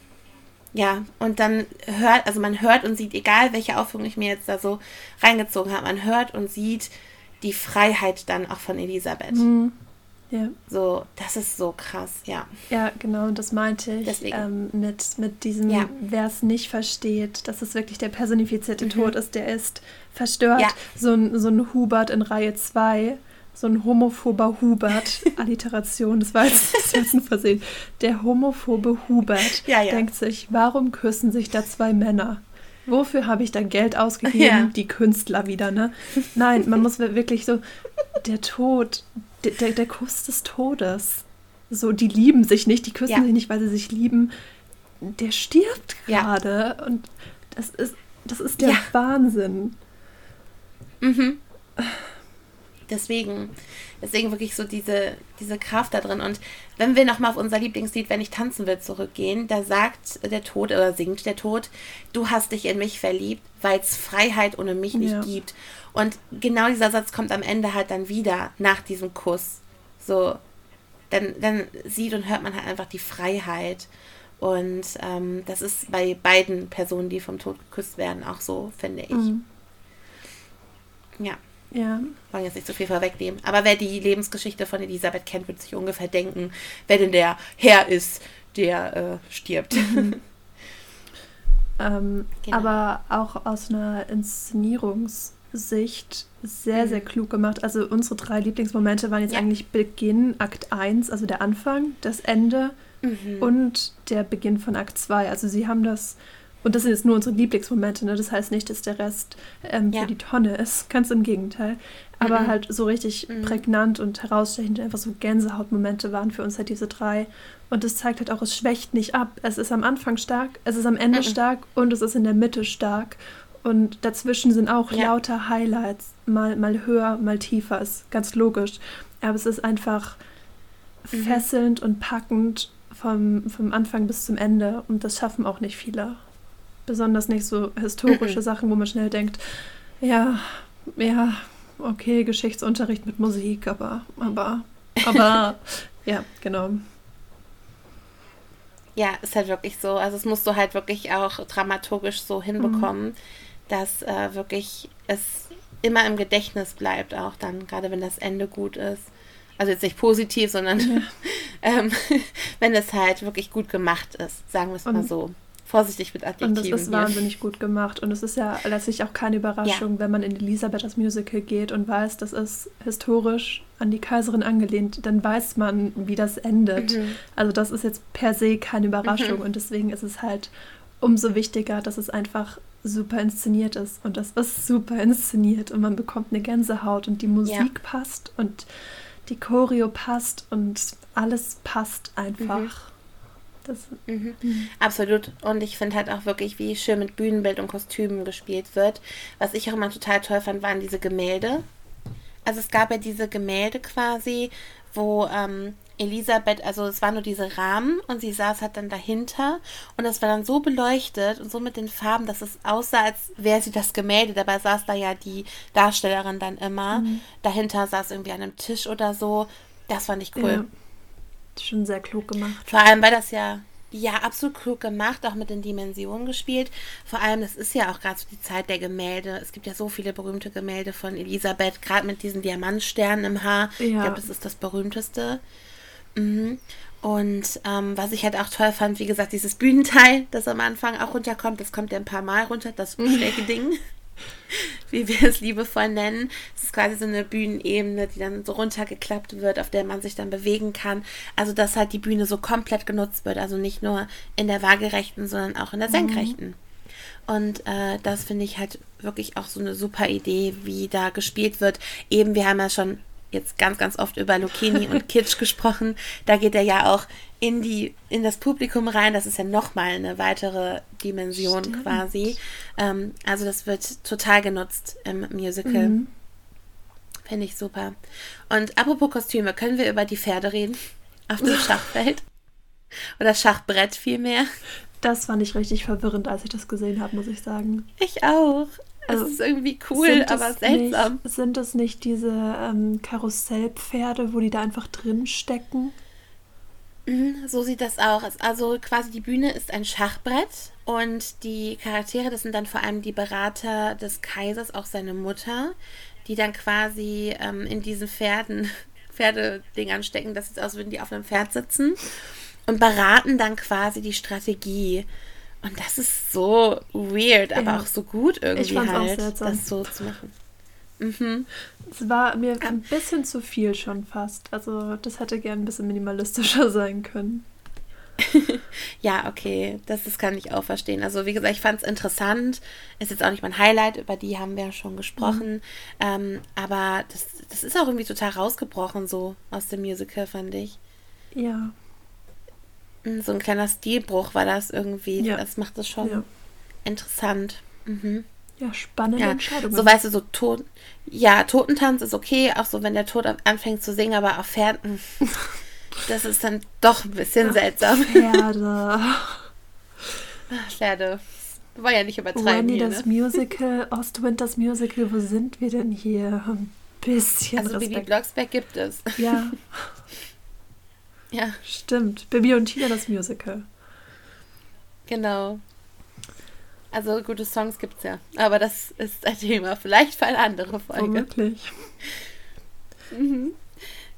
ja, und dann hört, also man hört und sieht, egal welche Aufführung ich mir jetzt da so reingezogen habe, man hört und sieht, die Freiheit dann auch von Elisabeth. Mhm. Ja. So, das ist so krass, ja. Ja, genau, und das meinte ich ähm, mit, mit diesem, ja. wer es nicht versteht, dass es wirklich der personifizierte mhm. Tod ist, der ist verstört. Ja. So, ein, so ein Hubert in Reihe 2, so ein homophober Hubert, Alliteration, das war jetzt, das war jetzt ein Versehen. Der homophobe Hubert ja, denkt sich, warum küssen sich da zwei Männer? wofür habe ich dann Geld ausgegeben? Die Künstler wieder, ne? Nein, man muss wirklich so, der Tod, der, der, der Kuss des Todes. So, die lieben sich nicht, die küssen ja. sich nicht, weil sie sich lieben. Der stirbt gerade. Ja. Und das ist, das ist der Wahnsinn. Mhm. Deswegen, deswegen wirklich so diese, diese Kraft da drin. Und wenn wir nochmal auf unser Lieblingslied, wenn ich tanzen will, zurückgehen, da sagt der Tod oder singt der Tod, du hast dich in mich verliebt, weil es Freiheit ohne mich nicht ja. gibt. Und genau dieser Satz kommt am Ende halt dann wieder nach diesem Kuss. So, dann, dann sieht und hört man halt einfach die Freiheit. Und ähm, das ist bei beiden Personen, die vom Tod geküsst werden, auch so, finde ich. Mhm. Ja. Ja. Wollen jetzt nicht so viel vorwegnehmen. Aber wer die Lebensgeschichte von Elisabeth kennt, wird sich ungefähr denken, wer denn der Herr ist, der äh, stirbt. Mhm. ähm, genau. Aber auch aus einer Inszenierungssicht sehr, mhm. sehr klug gemacht. Also unsere drei Lieblingsmomente waren jetzt ja. eigentlich Beginn, Akt 1, also der Anfang, das Ende mhm. und der Beginn von Akt 2. Also sie haben das und das sind jetzt nur unsere Lieblingsmomente, ne? Das heißt nicht, dass der Rest ähm, ja. für die Tonne ist. Ganz im Gegenteil. Aber mhm. halt so richtig mhm. prägnant und herausstechend, einfach so Gänsehautmomente waren für uns halt diese drei. Und das zeigt halt auch, es schwächt nicht ab. Es ist am Anfang stark, es ist am Ende mhm. stark und es ist in der Mitte stark. Und dazwischen sind auch ja. lauter Highlights. Mal, mal höher, mal tiefer. Ist ganz logisch. Aber es ist einfach mhm. fesselnd und packend vom, vom Anfang bis zum Ende. Und das schaffen auch nicht viele besonders nicht so historische mhm. Sachen, wo man schnell denkt, ja, ja, okay, Geschichtsunterricht mit Musik, aber, aber, aber, ja, genau. Ja, ist halt wirklich so. Also es musst du halt wirklich auch dramaturgisch so hinbekommen, mhm. Dass äh, wirklich es immer im Gedächtnis bleibt, auch dann, gerade wenn das Ende gut ist. Also jetzt nicht positiv, sondern ja. ähm, wenn es halt wirklich gut gemacht ist, sagen wir es mal so vorsichtig mit Adjektiven. Und das ist wahnsinnig gut gemacht. Und es ist ja letztlich auch keine Überraschung, ja. wenn man in Elisabeth das Musical geht und weiß, das ist historisch an die Kaiserin angelehnt, dann weiß man, wie das endet. Mhm. Also das ist jetzt per se keine Überraschung. Mhm. Und deswegen ist es halt umso wichtiger, dass es einfach super inszeniert ist. Und das ist super inszeniert. Und man bekommt eine Gänsehaut und die Musik ja. passt und die Choreo passt und alles passt einfach. Mhm. Das, mhm. Mhm. Absolut. Und ich finde halt auch wirklich, wie schön mit Bühnenbild und Kostümen gespielt wird. Was ich auch immer total toll fand, waren diese Gemälde. Also es gab ja diese Gemälde quasi, wo ähm, Elisabeth, also es waren nur diese Rahmen und sie saß halt dann dahinter und das war dann so beleuchtet und so mit den Farben, dass es aussah, als wäre sie das Gemälde. Dabei saß da ja die Darstellerin dann immer. Mhm. Dahinter saß irgendwie an einem Tisch oder so. Das fand ich cool. Ja. Schon sehr klug gemacht. Vor allem, weil das ja, ja, absolut klug gemacht, auch mit den Dimensionen gespielt. Vor allem, das ist ja auch gerade so die Zeit der Gemälde. Es gibt ja so viele berühmte Gemälde von Elisabeth, gerade mit diesen Diamantsternen im Haar. Ja. Ich glaube, das ist das berühmteste. Mhm. Und ähm, was ich halt auch toll fand, wie gesagt, dieses Bühnenteil, das am Anfang auch runterkommt, das kommt ja ein paar Mal runter, das schräge Ding. wie wir es liebevoll nennen. Es ist quasi so eine Bühnenebene, die dann so runtergeklappt wird, auf der man sich dann bewegen kann. Also, dass halt die Bühne so komplett genutzt wird. Also nicht nur in der waagerechten, sondern auch in der mhm. senkrechten. Mhm. Und äh, das finde ich halt wirklich auch so eine super Idee, wie da gespielt wird. Eben, wir haben ja schon jetzt ganz, ganz oft über Lucchini und Kitsch gesprochen. Da geht er ja auch in die, in das Publikum rein. Das ist ja nochmal eine weitere Dimension Stimmt. quasi. Ähm, also das wird total genutzt im Musical. Mhm. Finde ich super. Und apropos Kostüme, können wir über die Pferde reden? Auf dem Schachfeld? Oder Schachbrett vielmehr? Das fand ich richtig verwirrend, als ich das gesehen habe, muss ich sagen. Ich auch. Also, es ist irgendwie cool, aber seltsam. Nicht, sind das nicht diese ähm, Karussellpferde, wo die da einfach drin stecken? Mhm, so sieht das auch. Also quasi die Bühne ist ein Schachbrett und die Charaktere, das sind dann vor allem die Berater des Kaisers, auch seine Mutter, die dann quasi ähm, in diesen Pferden, Pferdedingern stecken, dass es aus, würden die auf einem Pferd sitzen und beraten dann quasi die Strategie. Und das ist so weird, aber ja. auch so gut irgendwie halt, das so zu machen. Mhm. Es war mir ein bisschen zu viel schon fast. Also das hätte gern ein bisschen minimalistischer sein können. ja, okay, das, das kann ich auch verstehen. Also wie gesagt, ich fand es interessant. Ist jetzt auch nicht mein Highlight, über die haben wir ja schon gesprochen. Mhm. Ähm, aber das, das ist auch irgendwie total rausgebrochen so aus dem Musical, fand ich. Ja. Hm, so ein kleiner Stilbruch war das irgendwie. Ja. Das macht es schon ja. interessant. Mhm. Ja, spannende ja. Entscheidung. So weißt du, so Tod ja, Totentanz ist okay, auch so wenn der Tod anfängt zu singen, aber auf Pferden, das ist dann doch ein bisschen Ach, seltsam. Pferde. Pferde. War ja nicht übertreiben. Wendy, das ne? Musical, Ostwind, das Musical, wo sind wir denn hier? Ein bisschen. Also Respekt. Bibi Blocksberg gibt es. Ja. ja. Stimmt. Bibi und Tina, das Musical. Genau. Also gute Songs gibt's ja. Aber das ist ein Thema. Vielleicht für eine andere Folge. Womöglich. Mhm.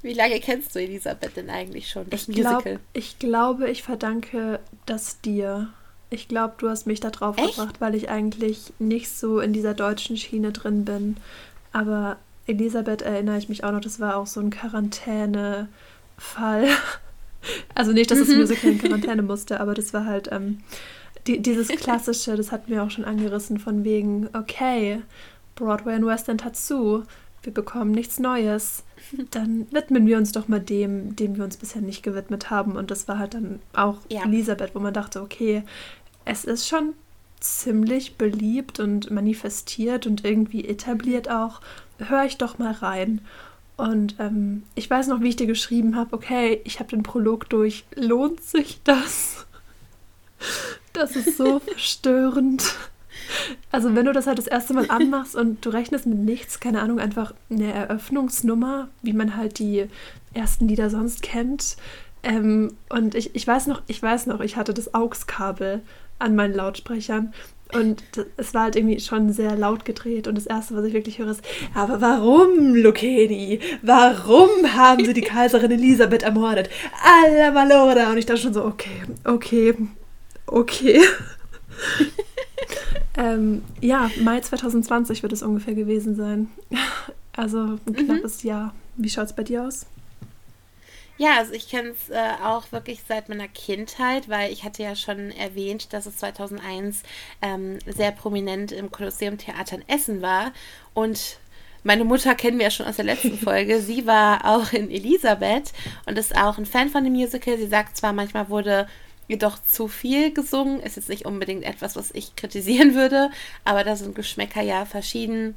Wie lange kennst du Elisabeth denn eigentlich schon? Das ich, glaub, ich glaube, ich verdanke das dir. Ich glaube, du hast mich da drauf Echt? gebracht, weil ich eigentlich nicht so in dieser deutschen Schiene drin bin. Aber Elisabeth erinnere ich mich auch noch, das war auch so ein Quarantäne-Fall. Also nicht, dass das mhm. Musical in Quarantäne musste, aber das war halt ähm, die, dieses klassische, das hatten wir auch schon angerissen, von wegen, okay, Broadway und West End hat zu, wir bekommen nichts Neues. Dann widmen wir uns doch mal dem, dem wir uns bisher nicht gewidmet haben. Und das war halt dann auch ja. Elisabeth, wo man dachte, okay, es ist schon ziemlich beliebt und manifestiert und irgendwie etabliert auch. Hör ich doch mal rein. Und ähm, ich weiß noch, wie ich dir geschrieben habe, okay, ich habe den Prolog durch. Lohnt sich das? Das ist so verstörend. Also wenn du das halt das erste Mal anmachst und du rechnest mit nichts, keine Ahnung, einfach eine Eröffnungsnummer, wie man halt die ersten Lieder sonst kennt. Ähm, und ich, ich weiß noch, ich weiß noch, ich hatte das AUX-Kabel an meinen Lautsprechern und es war halt irgendwie schon sehr laut gedreht. Und das Erste, was ich wirklich höre, ist, aber warum, Lucchini? Warum haben sie die Kaiserin Elisabeth ermordet? Alla Malora. Und ich dachte schon so, okay, okay, okay. ähm, ja, Mai 2020 wird es ungefähr gewesen sein. Also ein mhm. knappes mhm. Jahr. Wie schaut es bei dir aus? Ja, also ich kenne es äh, auch wirklich seit meiner Kindheit, weil ich hatte ja schon erwähnt, dass es 2001 ähm, sehr prominent im Kolosseum Theater in Essen war. Und meine Mutter kennen wir ja schon aus der letzten Folge. Sie war auch in Elisabeth und ist auch ein Fan von dem Musical. Sie sagt zwar, manchmal wurde jedoch zu viel gesungen. Ist jetzt nicht unbedingt etwas, was ich kritisieren würde, aber da sind Geschmäcker ja verschieden.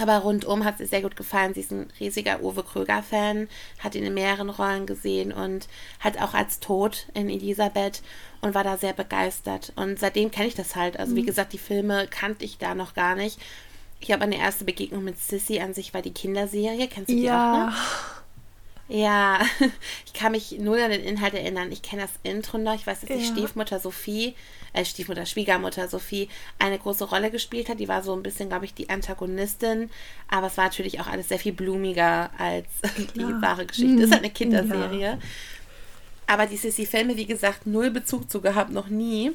Aber rundum hat sie sehr gut gefallen. Sie ist ein riesiger Uwe Kröger-Fan, hat ihn in mehreren Rollen gesehen und hat auch als Tod in Elisabeth und war da sehr begeistert. Und seitdem kenne ich das halt. Also, wie mhm. gesagt, die Filme kannte ich da noch gar nicht. Ich habe eine erste Begegnung mit Sissy an sich war die Kinderserie. Kennst du die ja. auch noch? Ja, ich kann mich nur an den Inhalt erinnern. Ich kenne das Intro noch. Ich weiß, dass ja. die Stiefmutter Sophie, äh, Stiefmutter, Schwiegermutter Sophie eine große Rolle gespielt hat. Die war so ein bisschen, glaube ich, die Antagonistin. Aber es war natürlich auch alles sehr viel blumiger als die wahre Geschichte. Mhm. Ist halt eine Kinderserie. Ja. Aber die Sissy-Filme, wie gesagt, null Bezug zu gehabt, noch nie.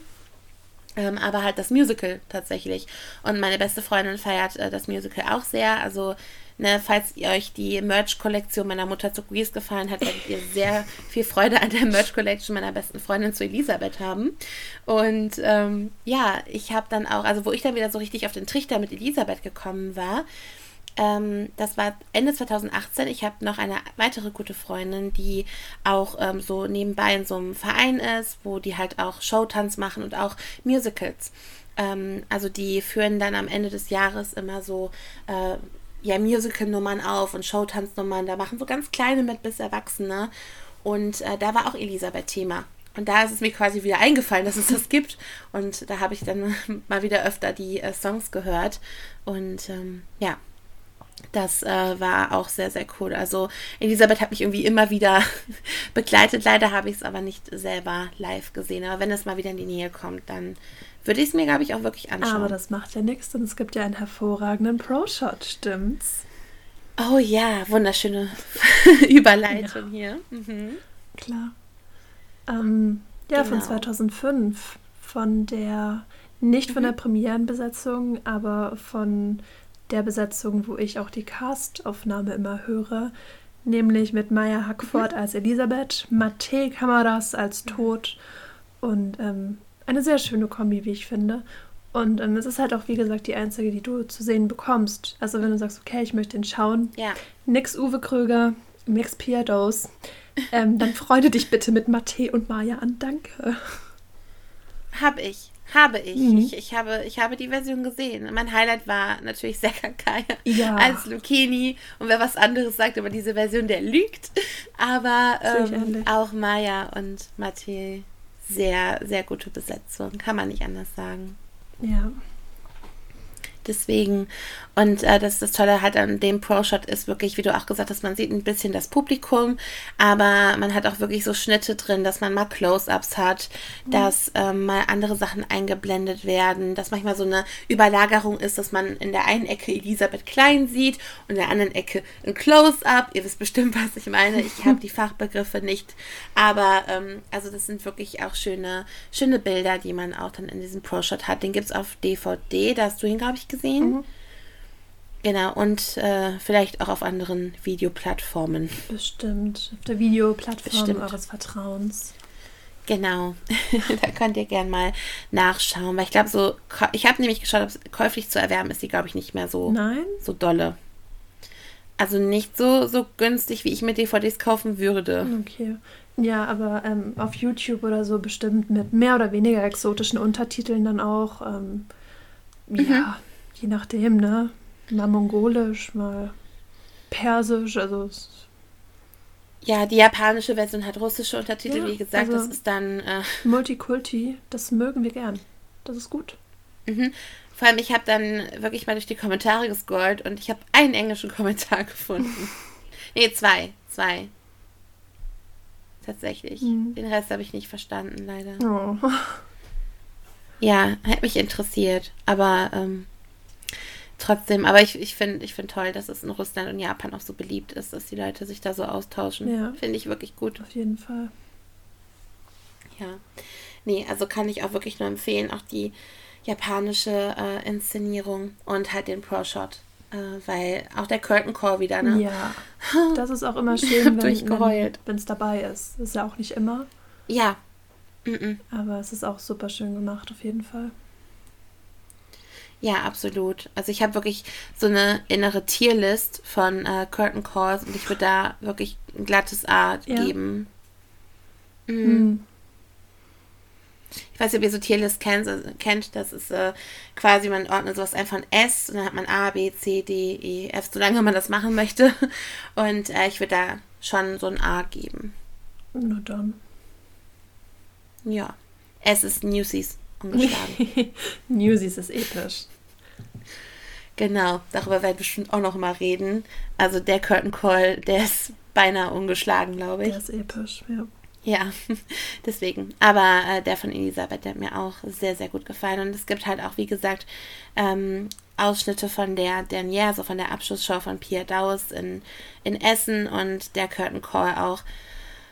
Ähm, aber halt das Musical tatsächlich. Und meine beste Freundin feiert äh, das Musical auch sehr. Also Ne, falls ihr euch die Merch-Kollektion meiner Mutter zu Quiz gefallen hat, werdet ihr sehr viel Freude an der Merch-Collection meiner besten Freundin zu Elisabeth haben. Und ähm, ja, ich habe dann auch, also wo ich dann wieder so richtig auf den Trichter mit Elisabeth gekommen war, ähm, das war Ende 2018. Ich habe noch eine weitere gute Freundin, die auch ähm, so nebenbei in so einem Verein ist, wo die halt auch Showtanz machen und auch Musicals. Ähm, also die führen dann am Ende des Jahres immer so äh, ja, Musical-Nummern auf und Showtanznummern. Da machen so ganz kleine mit bis Erwachsene. Und äh, da war auch Elisabeth Thema. Und da ist es mir quasi wieder eingefallen, dass es das gibt. Und da habe ich dann mal wieder öfter die äh, Songs gehört. Und ähm, ja, das äh, war auch sehr, sehr cool. Also Elisabeth hat mich irgendwie immer wieder begleitet. Leider habe ich es aber nicht selber live gesehen. Aber wenn es mal wieder in die Nähe kommt, dann würde ich es mir, glaube ich, auch wirklich anschauen. Aber das macht ja nichts, denn es gibt ja einen hervorragenden Pro-Shot, stimmt's? Oh ja, wunderschöne Überleitung ja. hier. Mhm. Klar. Ähm, ja, genau. von 2005. Von der, nicht von mhm. der Premierenbesetzung, aber von der Besetzung, wo ich auch die Castaufnahme immer höre. Nämlich mit Maya Hackford mhm. als Elisabeth, Mate Kamaras als Tod und ähm, eine sehr schöne Kombi, wie ich finde. Und ähm, es ist halt auch, wie gesagt, die einzige, die du zu sehen bekommst. Also wenn du sagst, okay, ich möchte ihn schauen, ja. nix Uwe Kröger, nix Piados, ähm, dann freue dich bitte mit Mate und Maya an. Danke. Habe ich. Habe ich. Mhm. ich. Ich habe, ich habe die Version gesehen. Mein Highlight war natürlich Sekakaya ja. als Lucchini. Und wer was anderes sagt über diese Version, der lügt. Aber ähm, auch Maya und Mathieu sehr, sehr gute Besetzung. Kann man nicht anders sagen. Ja. Deswegen, und äh, das, das Tolle halt an dem Pro-Shot ist wirklich, wie du auch gesagt hast, man sieht ein bisschen das Publikum, aber man hat auch wirklich so Schnitte drin, dass man mal Close-Ups hat, mhm. dass ähm, mal andere Sachen eingeblendet werden, dass manchmal so eine Überlagerung ist, dass man in der einen Ecke Elisabeth Klein sieht und in der anderen Ecke ein Close-Up. Ihr wisst bestimmt, was ich meine. Ich habe die Fachbegriffe nicht, aber ähm, also das sind wirklich auch schöne, schöne Bilder, die man auch dann in diesem Pro-Shot hat. Den gibt es auf DVD, da hast du ihn, glaube ich, gesehen. Mhm. Genau, und äh, vielleicht auch auf anderen Videoplattformen. Bestimmt. Auf der Videoplattform Bestimmt. eures Vertrauens. Genau, da könnt ihr gerne mal nachschauen, weil ich glaube, so, ich habe nämlich geschaut, ob es käuflich zu erwerben ist, die glaube ich nicht mehr so, Nein? so dolle. Also nicht so, so günstig, wie ich mir DVDs kaufen würde. Okay. Ja, aber ähm, auf YouTube oder so bestimmt mit mehr oder weniger exotischen Untertiteln dann auch. Ähm, mhm. Je nachdem, ne? Mal mongolisch, mal persisch, also. Ja, die japanische Version hat russische Untertitel, ja, wie gesagt, also das ist dann. Äh Multikulti, das mögen wir gern. Das ist gut. Mhm. Vor allem, ich habe dann wirklich mal durch die Kommentare gescrollt und ich habe einen englischen Kommentar gefunden. nee, zwei. Zwei. Tatsächlich. Mhm. Den Rest habe ich nicht verstanden, leider. Oh. Ja, hätte mich interessiert. Aber ähm, trotzdem, aber ich, ich finde ich find toll, dass es in Russland und Japan auch so beliebt ist, dass die Leute sich da so austauschen. Ja. Finde ich wirklich gut. Auf jeden Fall. Ja. Nee, also kann ich auch wirklich nur empfehlen, auch die japanische äh, Inszenierung und halt den Pro-Shot. Äh, weil auch der Curtain Call wieder, ne? Ja. Das ist auch immer schön, wenn es dabei ist. Ist ja auch nicht immer. Ja. Mm -mm. Aber es ist auch super schön gemacht, auf jeden Fall. Ja, absolut. Also ich habe wirklich so eine innere Tierlist von äh, Curtain Calls und ich würde da wirklich ein glattes A ja. geben. Mhm. Mhm. Ich weiß nicht, ob ihr so Tierlist kennt, kennt das ist äh, quasi, man ordnet sowas einfach in S und dann hat man A, B, C, D, E, F, solange man das machen möchte. Und äh, ich würde da schon so ein A geben. Na dann. Ja. S ist Newsies ungeschlagen. Newsies ist episch. Genau, darüber werden wir bestimmt auch noch mal reden. Also der Curtain Call, der ist beinahe ungeschlagen, glaube ich. Der ist episch, ja. Ja, deswegen. Aber äh, der von Elisabeth, der hat mir auch sehr, sehr gut gefallen. Und es gibt halt auch, wie gesagt, ähm, Ausschnitte von der Dernière, so von der Abschlussshow von Pia Daus in, in Essen und der Curtain Call auch.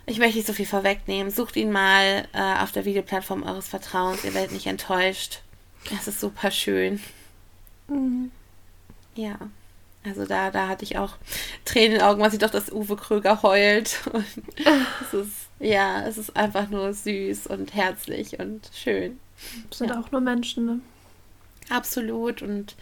Ich möchte nicht so viel vorwegnehmen. Sucht ihn mal äh, auf der Videoplattform eures Vertrauens. Ihr werdet nicht enttäuscht. Es ist super schön. Mhm. Ja. Also da, da hatte ich auch Tränen in den Augen, was ich doch, dass Uwe Kröger heult. Und es ist, ja, es ist einfach nur süß und herzlich und schön. Sind ja. auch nur Menschen, ne? Absolut. Und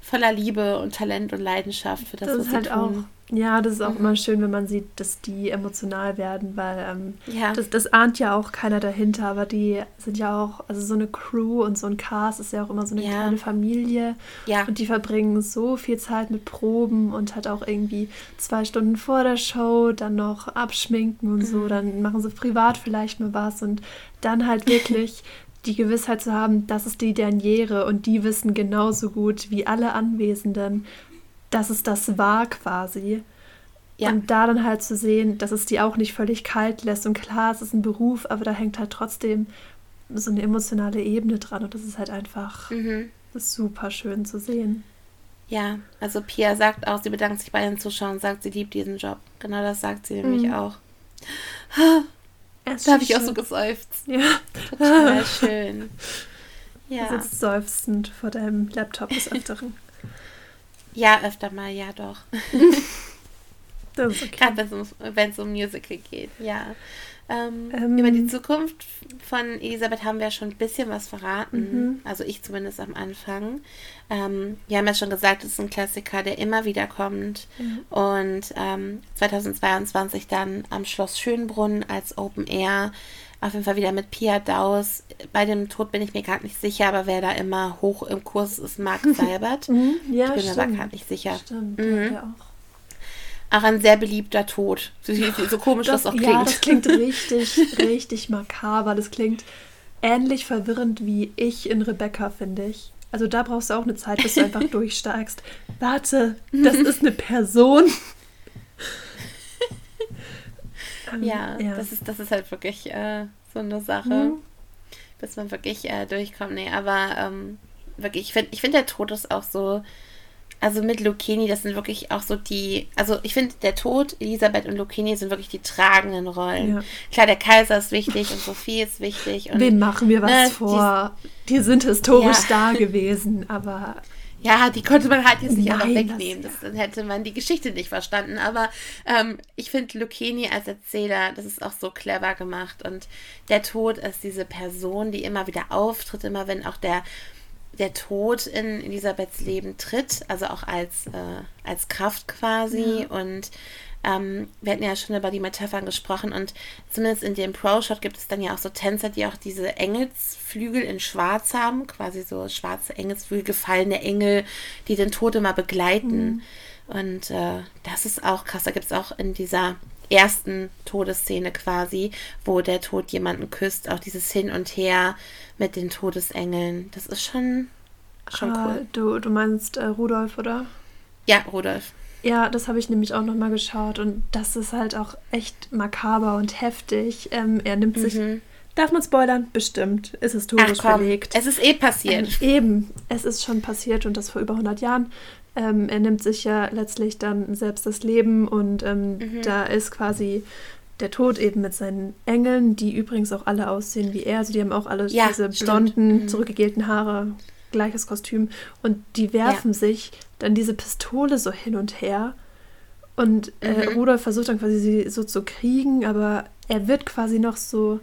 voller Liebe und Talent und Leidenschaft für das, das was ist halt tun. auch ja, das ist auch mhm. immer schön, wenn man sieht, dass die emotional werden, weil ähm, ja. das, das ahnt ja auch keiner dahinter, aber die sind ja auch, also so eine Crew und so ein Cast ist ja auch immer so eine ja. kleine Familie. Ja. Und die verbringen so viel Zeit mit Proben und halt auch irgendwie zwei Stunden vor der Show dann noch abschminken und mhm. so. Dann machen sie privat vielleicht nur was und dann halt wirklich die Gewissheit zu haben, das ist die Derniere und die wissen genauso gut wie alle Anwesenden, dass es das war quasi. Ja. Und da dann halt zu sehen, dass es die auch nicht völlig kalt lässt. Und klar, es ist ein Beruf, aber da hängt halt trotzdem so eine emotionale Ebene dran. Und das ist halt einfach mhm. super schön zu sehen. Ja, also Pia sagt auch, sie bedankt sich bei den Zuschauern, sagt, sie liebt diesen Job. Genau das sagt sie nämlich mhm. auch. da habe ich auch so geseufzt. Ja. Total schön. Ja. Du sitzt seufzend vor deinem Laptop des Öfteren. Ja, öfter mal, ja doch. okay. Gerade wenn es um, um Musical geht, ja. Ähm, ähm, über die Zukunft von Elisabeth haben wir ja schon ein bisschen was verraten. Mhm. Also ich zumindest am Anfang. Ähm, wir haben ja schon gesagt, es ist ein Klassiker, der immer wieder kommt. Mhm. Und ähm, 2022 dann am Schloss Schönbrunn als Open Air auf jeden Fall wieder mit Pia Daus. Bei dem Tod bin ich mir gar nicht sicher, aber wer da immer hoch im Kurs ist, Mark Seibert. Mhm. ja, ich bin stimmt. mir aber gar nicht sicher. Stimmt, mhm. ja, auch. Auch ein sehr beliebter Tod. So, so komisch das, das auch klingt. Ja, das klingt richtig, richtig makaber. Das klingt ähnlich verwirrend wie ich in Rebecca, finde ich. Also da brauchst du auch eine Zeit, bis du einfach durchsteigst. Warte, das ist eine Person. Ja, ja, Das, ist, das ist halt wirklich äh, so eine Sache, mhm. bis man wirklich äh, durchkommt. Nee, aber ähm, wirklich, ich finde, ich find, der Tod ist auch so also mit Lucchini, das sind wirklich auch so die, also ich finde, der Tod, Elisabeth und Lucchini sind wirklich die tragenden Rollen. Ja. Klar, der Kaiser ist wichtig und Sophie ist wichtig. Und, Wem machen wir was ne, vor? Die, die, sind historisch ja. da gewesen, aber. Ja, die konnte man halt jetzt nicht einfach wegnehmen. Das, dann hätte man die Geschichte nicht verstanden. Aber ähm, ich finde Lucchini als Erzähler, das ist auch so clever gemacht. Und der Tod ist diese Person, die immer wieder auftritt, immer wenn auch der der Tod in Elisabeths Leben tritt, also auch als, äh, als Kraft quasi. Ja. Und ähm, wir hatten ja schon über die Metaphern gesprochen und zumindest in dem Pro-Shot gibt es dann ja auch so Tänzer, die auch diese Engelsflügel in Schwarz haben, quasi so schwarze Engelsflügel, gefallene Engel, die den Tod immer begleiten. Mhm. Und äh, das ist auch krass. Da gibt es auch in dieser ersten Todesszene quasi, wo der Tod jemanden küsst, auch dieses Hin und Her mit den Todesengeln. Das ist schon, schon ah, cool. Du, du meinst äh, Rudolf, oder? Ja, Rudolf. Ja, das habe ich nämlich auch nochmal geschaut und das ist halt auch echt makaber und heftig. Ähm, er nimmt mhm. sich. Darf man spoilern? Bestimmt. Ist es historisch Ach, belegt. Es ist eh passiert. Ähm, eben, es ist schon passiert und das vor über 100 Jahren. Ähm, er nimmt sich ja letztlich dann selbst das Leben und ähm, mhm. da ist quasi der Tod eben mit seinen Engeln, die übrigens auch alle aussehen wie er. Also die haben auch alle ja, diese blonden, mhm. zurückgegelten Haare, gleiches Kostüm. Und die werfen ja. sich dann diese Pistole so hin und her. Und äh, mhm. Rudolf versucht dann quasi sie so zu kriegen, aber er wird quasi noch so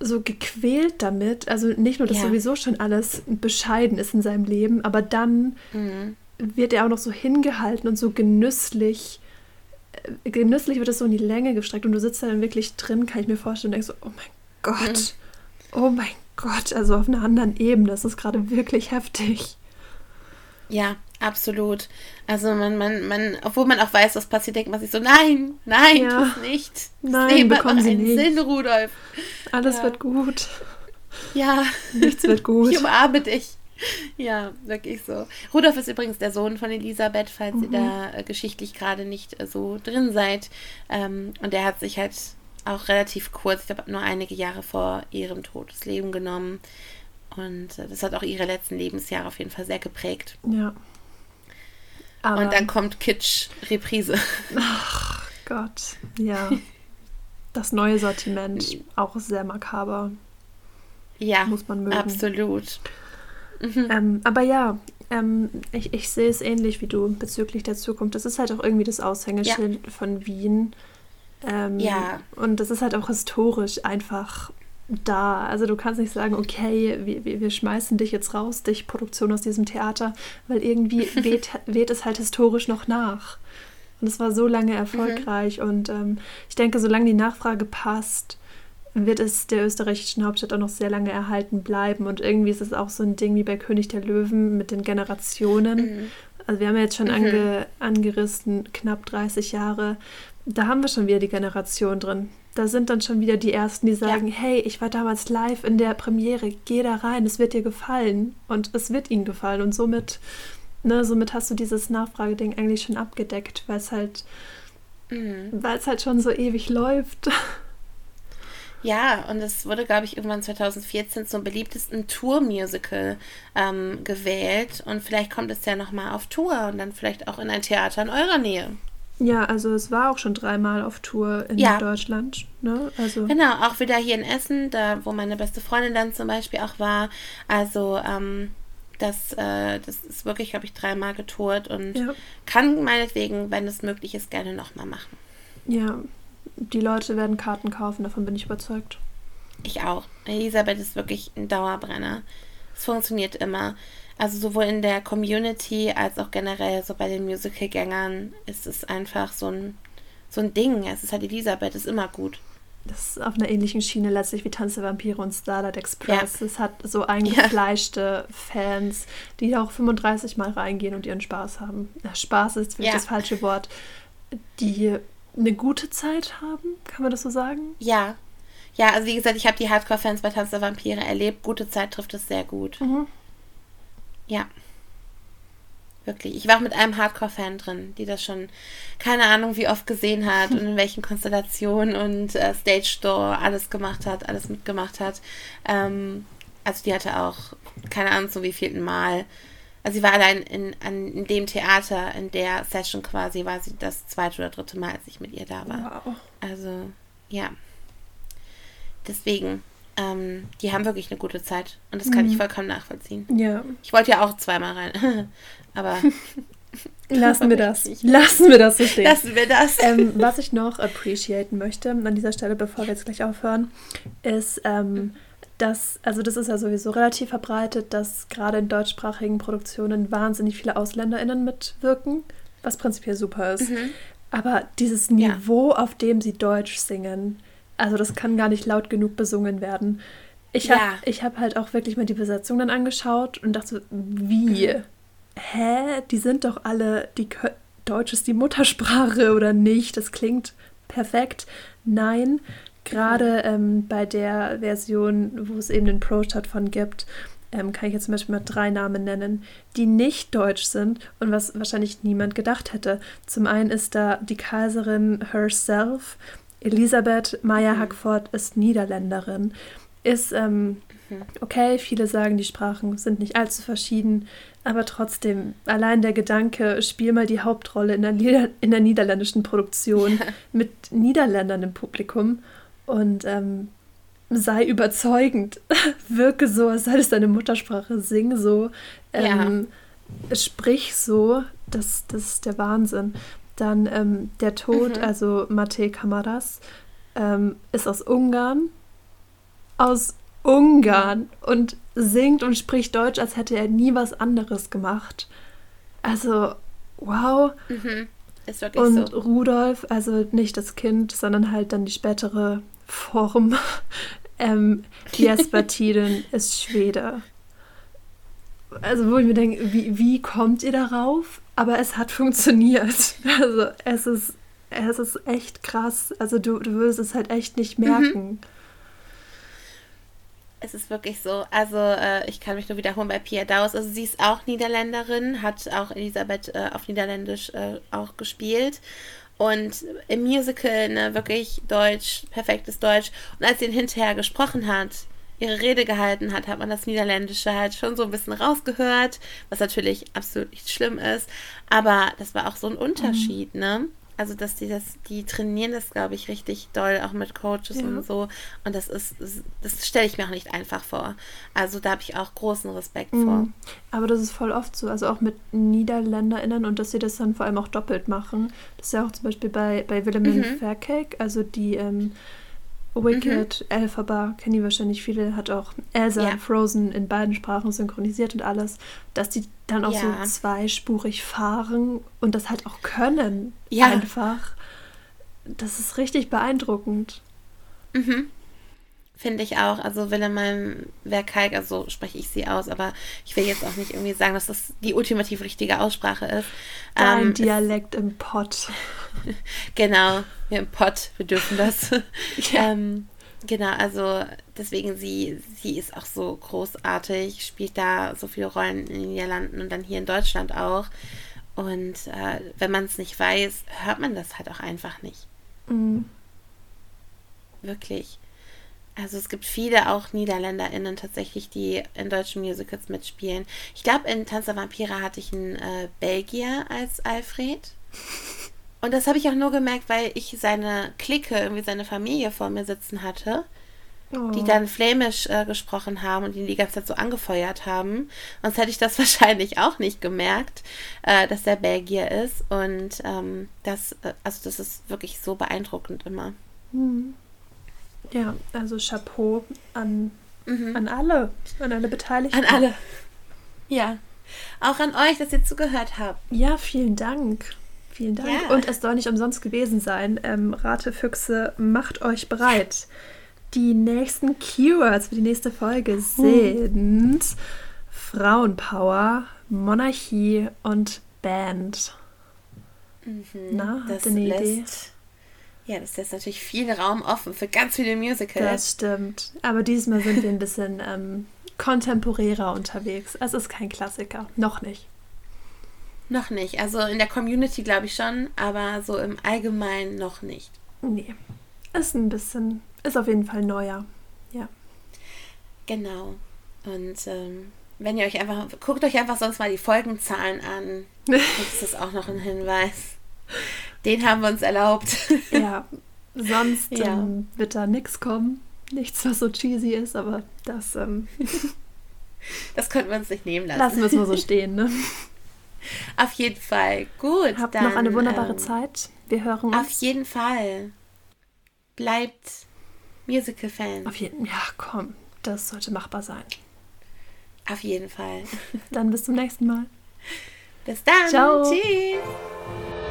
so gequält damit. Also nicht nur, dass ja. sowieso schon alles bescheiden ist in seinem Leben, aber dann mhm. wird er auch noch so hingehalten und so genüsslich äh, genüsslich wird es so in die Länge gestreckt und du sitzt da dann wirklich drin, kann ich mir vorstellen, und denkst so, oh mein Gott, mhm. oh mein Gott, also auf einer anderen Ebene, das ist gerade wirklich heftig. Ja, absolut. Also man, man, man, obwohl man auch weiß, was passiert, denkt man sich so, nein, nein, ja. nicht. Nein, bekommen Sie nicht. Sinn, Rudolf. Alles ja. wird gut. Ja. Nichts wird gut. Ich umarme dich. Ja, wirklich so. Rudolf ist übrigens der Sohn von Elisabeth, falls mhm. ihr da äh, geschichtlich gerade nicht äh, so drin seid. Ähm, und der hat sich halt auch relativ kurz, ich glaube nur einige Jahre vor ihrem Tod das Leben genommen. Und äh, das hat auch ihre letzten Lebensjahre auf jeden Fall sehr geprägt. Ja. Aber und dann kommt Kitsch Reprise. Ach Gott, ja. Das neue Sortiment, auch sehr makaber. Ja, muss man mögen. Absolut. Mhm. Ähm, aber ja, ähm, ich, ich sehe es ähnlich wie du bezüglich der Zukunft. Das ist halt auch irgendwie das Aushängeschild ja. von Wien. Ähm, ja. Und das ist halt auch historisch einfach da. Also du kannst nicht sagen, okay, wir, wir schmeißen dich jetzt raus, dich Produktion aus diesem Theater, weil irgendwie weht, weht es halt historisch noch nach. Und es war so lange erfolgreich. Mhm. Und ähm, ich denke, solange die Nachfrage passt, wird es der österreichischen Hauptstadt auch noch sehr lange erhalten bleiben. Und irgendwie ist es auch so ein Ding wie bei König der Löwen mit den Generationen. Mhm. Also wir haben ja jetzt schon mhm. ange, angerissen, knapp 30 Jahre. Da haben wir schon wieder die Generation drin. Da sind dann schon wieder die Ersten, die sagen, ja. hey, ich war damals live in der Premiere, geh da rein, es wird dir gefallen. Und es wird ihnen gefallen. Und somit, ne, somit hast du dieses Nachfrageding eigentlich schon abgedeckt, weil es halt, mhm. weil es halt schon so ewig läuft. Ja, und es wurde, glaube ich, irgendwann 2014 zum beliebtesten Tour-Musical ähm, gewählt. Und vielleicht kommt es ja nochmal auf Tour und dann vielleicht auch in ein Theater in eurer Nähe. Ja, also es war auch schon dreimal auf Tour in ja. Deutschland. Ne? Also genau, auch wieder hier in Essen, da wo meine beste Freundin dann zum Beispiel auch war. Also ähm, das, äh, das ist wirklich, glaube ich, dreimal getourt und ja. kann meinetwegen, wenn es möglich ist, gerne nochmal machen. Ja, die Leute werden Karten kaufen, davon bin ich überzeugt. Ich auch. Elisabeth ist wirklich ein Dauerbrenner. Es funktioniert immer. Also sowohl in der Community als auch generell so bei den Musical-Gängern ist es einfach so ein, so ein Ding. Es ist halt Elisabeth, ist immer gut. Das ist auf einer ähnlichen Schiene letztlich wie Tanz der Vampire und Starlight Express. Ja. Es hat so eingefleischte ja. Fans, die auch 35 Mal reingehen und ihren Spaß haben. Spaß ist vielleicht ja. das falsche Wort. Die eine gute Zeit haben, kann man das so sagen? Ja. Ja, also wie gesagt, ich habe die Hardcore-Fans bei Tanz der Vampire erlebt. Gute Zeit trifft es sehr gut. Mhm. Ja. Wirklich. Ich war auch mit einem Hardcore-Fan drin, die das schon keine Ahnung wie oft gesehen hat und in welchen Konstellationen und äh, Stage Door alles gemacht hat, alles mitgemacht hat. Ähm, also die hatte auch keine Ahnung so wie vielten Mal. Also sie war allein in, an, in dem Theater, in der Session quasi, war sie das zweite oder dritte Mal, als ich mit ihr da war. Wow. Also, ja. Deswegen, ähm, die haben wirklich eine gute Zeit. Und das kann mhm. ich vollkommen nachvollziehen. Ja. Ich wollte ja auch zweimal rein. Aber. Lassen wir das. Lassen wir das so stehen. Lassen wir das. Ähm, was ich noch appreciaten möchte an dieser Stelle, bevor wir jetzt gleich aufhören, ist, ähm, dass, also das ist ja sowieso relativ verbreitet, dass gerade in deutschsprachigen Produktionen wahnsinnig viele AusländerInnen mitwirken, was prinzipiell super ist. Mhm. Aber dieses Niveau, ja. auf dem sie Deutsch singen, also das kann gar nicht laut genug besungen werden. Ich habe ja. hab halt auch wirklich mal die Besetzung dann angeschaut und dachte, wie? Mhm. Hä? Die sind doch alle, die Deutsch ist die Muttersprache oder nicht? Das klingt perfekt. Nein, gerade ähm, bei der Version, wo es eben den Pro-Start von gibt, ähm, kann ich jetzt zum Beispiel mal drei Namen nennen, die nicht deutsch sind und was wahrscheinlich niemand gedacht hätte. Zum einen ist da die Kaiserin herself, Elisabeth Meyer Hackford ist Niederländerin. Ist, ähm, mhm. okay, viele sagen, die Sprachen sind nicht allzu verschieden, aber trotzdem, allein der Gedanke, spiel mal die Hauptrolle in der, Nieder in der niederländischen Produktion mit Niederländern im Publikum und ähm, sei überzeugend, wirke so, als sei es deine Muttersprache, sing so, ähm, ja. sprich so, das, das ist der Wahnsinn. Dann ähm, der Tod, mhm. also Mate Kamaras, ähm, ist aus Ungarn. Aus Ungarn und singt und spricht Deutsch, als hätte er nie was anderes gemacht. Also, wow. Mhm. Ist wirklich und so. Rudolf, also nicht das Kind, sondern halt dann die spätere Form. ähm, Jesper Tiden ist Schwede. Also, wo ich mir denke, wie, wie kommt ihr darauf? Aber es hat funktioniert. Also es ist, es ist echt krass. Also du, du wirst es halt echt nicht mhm. merken. Mhm. Es ist wirklich so. Also äh, ich kann mich nur wiederholen bei Pia Daus. Also sie ist auch Niederländerin, hat auch Elisabeth äh, auf Niederländisch äh, auch gespielt. Und im Musical, ne, wirklich Deutsch, perfektes Deutsch. Und als sie ihn hinterher gesprochen hat, ihre Rede gehalten hat, hat man das Niederländische halt schon so ein bisschen rausgehört, was natürlich absolut nicht schlimm ist. Aber das war auch so ein Unterschied, mhm. ne? Also, dass die das, die trainieren das, glaube ich, richtig doll, auch mit Coaches ja. und so. Und das ist, das stelle ich mir auch nicht einfach vor. Also, da habe ich auch großen Respekt mhm. vor. Aber das ist voll oft so, also auch mit NiederländerInnen und dass sie das dann vor allem auch doppelt machen. Das ist ja auch zum Beispiel bei, bei Wilhelmine mhm. Faircake, also die ähm, Wicked, mhm. Elphaba, kennen die wahrscheinlich viele, hat auch Elsa ja. Frozen in beiden Sprachen synchronisiert und alles, dass die dann auch ja. so zweispurig fahren und das halt auch können. Ja. Einfach. Das ist richtig beeindruckend. Mhm. Finde ich auch. Also Wilhelm Verkalk, also spreche ich sie aus, aber ich will jetzt auch nicht irgendwie sagen, dass das die ultimativ richtige Aussprache ist. Dein ähm, Dialekt im Pott. genau, wir im Pott, wir dürfen das. ja. ähm, genau, also deswegen sie, sie ist auch so großartig, spielt da so viele Rollen in den Niederlanden und dann hier in Deutschland auch. Und äh, wenn man es nicht weiß, hört man das halt auch einfach nicht. Mhm. Wirklich. Also es gibt viele auch NiederländerInnen tatsächlich, die in deutschen Musicals mitspielen. Ich glaube, in Tanz der Vampire hatte ich einen äh, Belgier als Alfred. Und das habe ich auch nur gemerkt, weil ich seine Clique, irgendwie seine Familie vor mir sitzen hatte, oh. die dann flämisch äh, gesprochen haben und ihn die ganze Zeit so angefeuert haben. Sonst hätte ich das wahrscheinlich auch nicht gemerkt, äh, dass der Belgier ist. Und ähm, das, äh, also das ist wirklich so beeindruckend immer. Hm. Ja, also Chapeau an, mhm. an alle, an alle Beteiligten. An alle. Ja. Auch an euch, dass ihr zugehört habt. Ja, vielen Dank. Vielen Dank. Ja. Und es soll nicht umsonst gewesen sein. Ähm, Ratefüchse, macht euch bereit. Die nächsten Keywords für die nächste Folge sind Frauenpower, Monarchie und Band. Mhm, Na, das eine Idee? Ja, das lässt natürlich viel Raum offen für ganz viele Musicals. Das stimmt. Aber diesmal sind wir ein bisschen ähm, kontemporärer unterwegs. Es ist kein Klassiker. Noch nicht. Noch nicht. Also in der Community glaube ich schon, aber so im Allgemeinen noch nicht. Nee. Ist ein bisschen, ist auf jeden Fall neuer. Ja. Genau. Und ähm, wenn ihr euch einfach, guckt euch einfach sonst mal die Folgenzahlen an. Das ist auch noch ein Hinweis. Den haben wir uns erlaubt. Ja. Sonst Ja. Ähm, wird da nichts kommen. Nichts, was so cheesy ist, aber das ähm, Das könnten wir uns nicht nehmen lassen. lassen wir es mal so stehen. Ne? Auf jeden Fall. Gut. Habt dann, noch eine wunderbare ähm, Zeit. Wir hören Auf uns. jeden Fall. Bleibt Musical-Fan. Auf jeden Ja, komm. Das sollte machbar sein. Auf jeden Fall. Dann bis zum nächsten Mal. Bis dann. Ciao. Tschüss.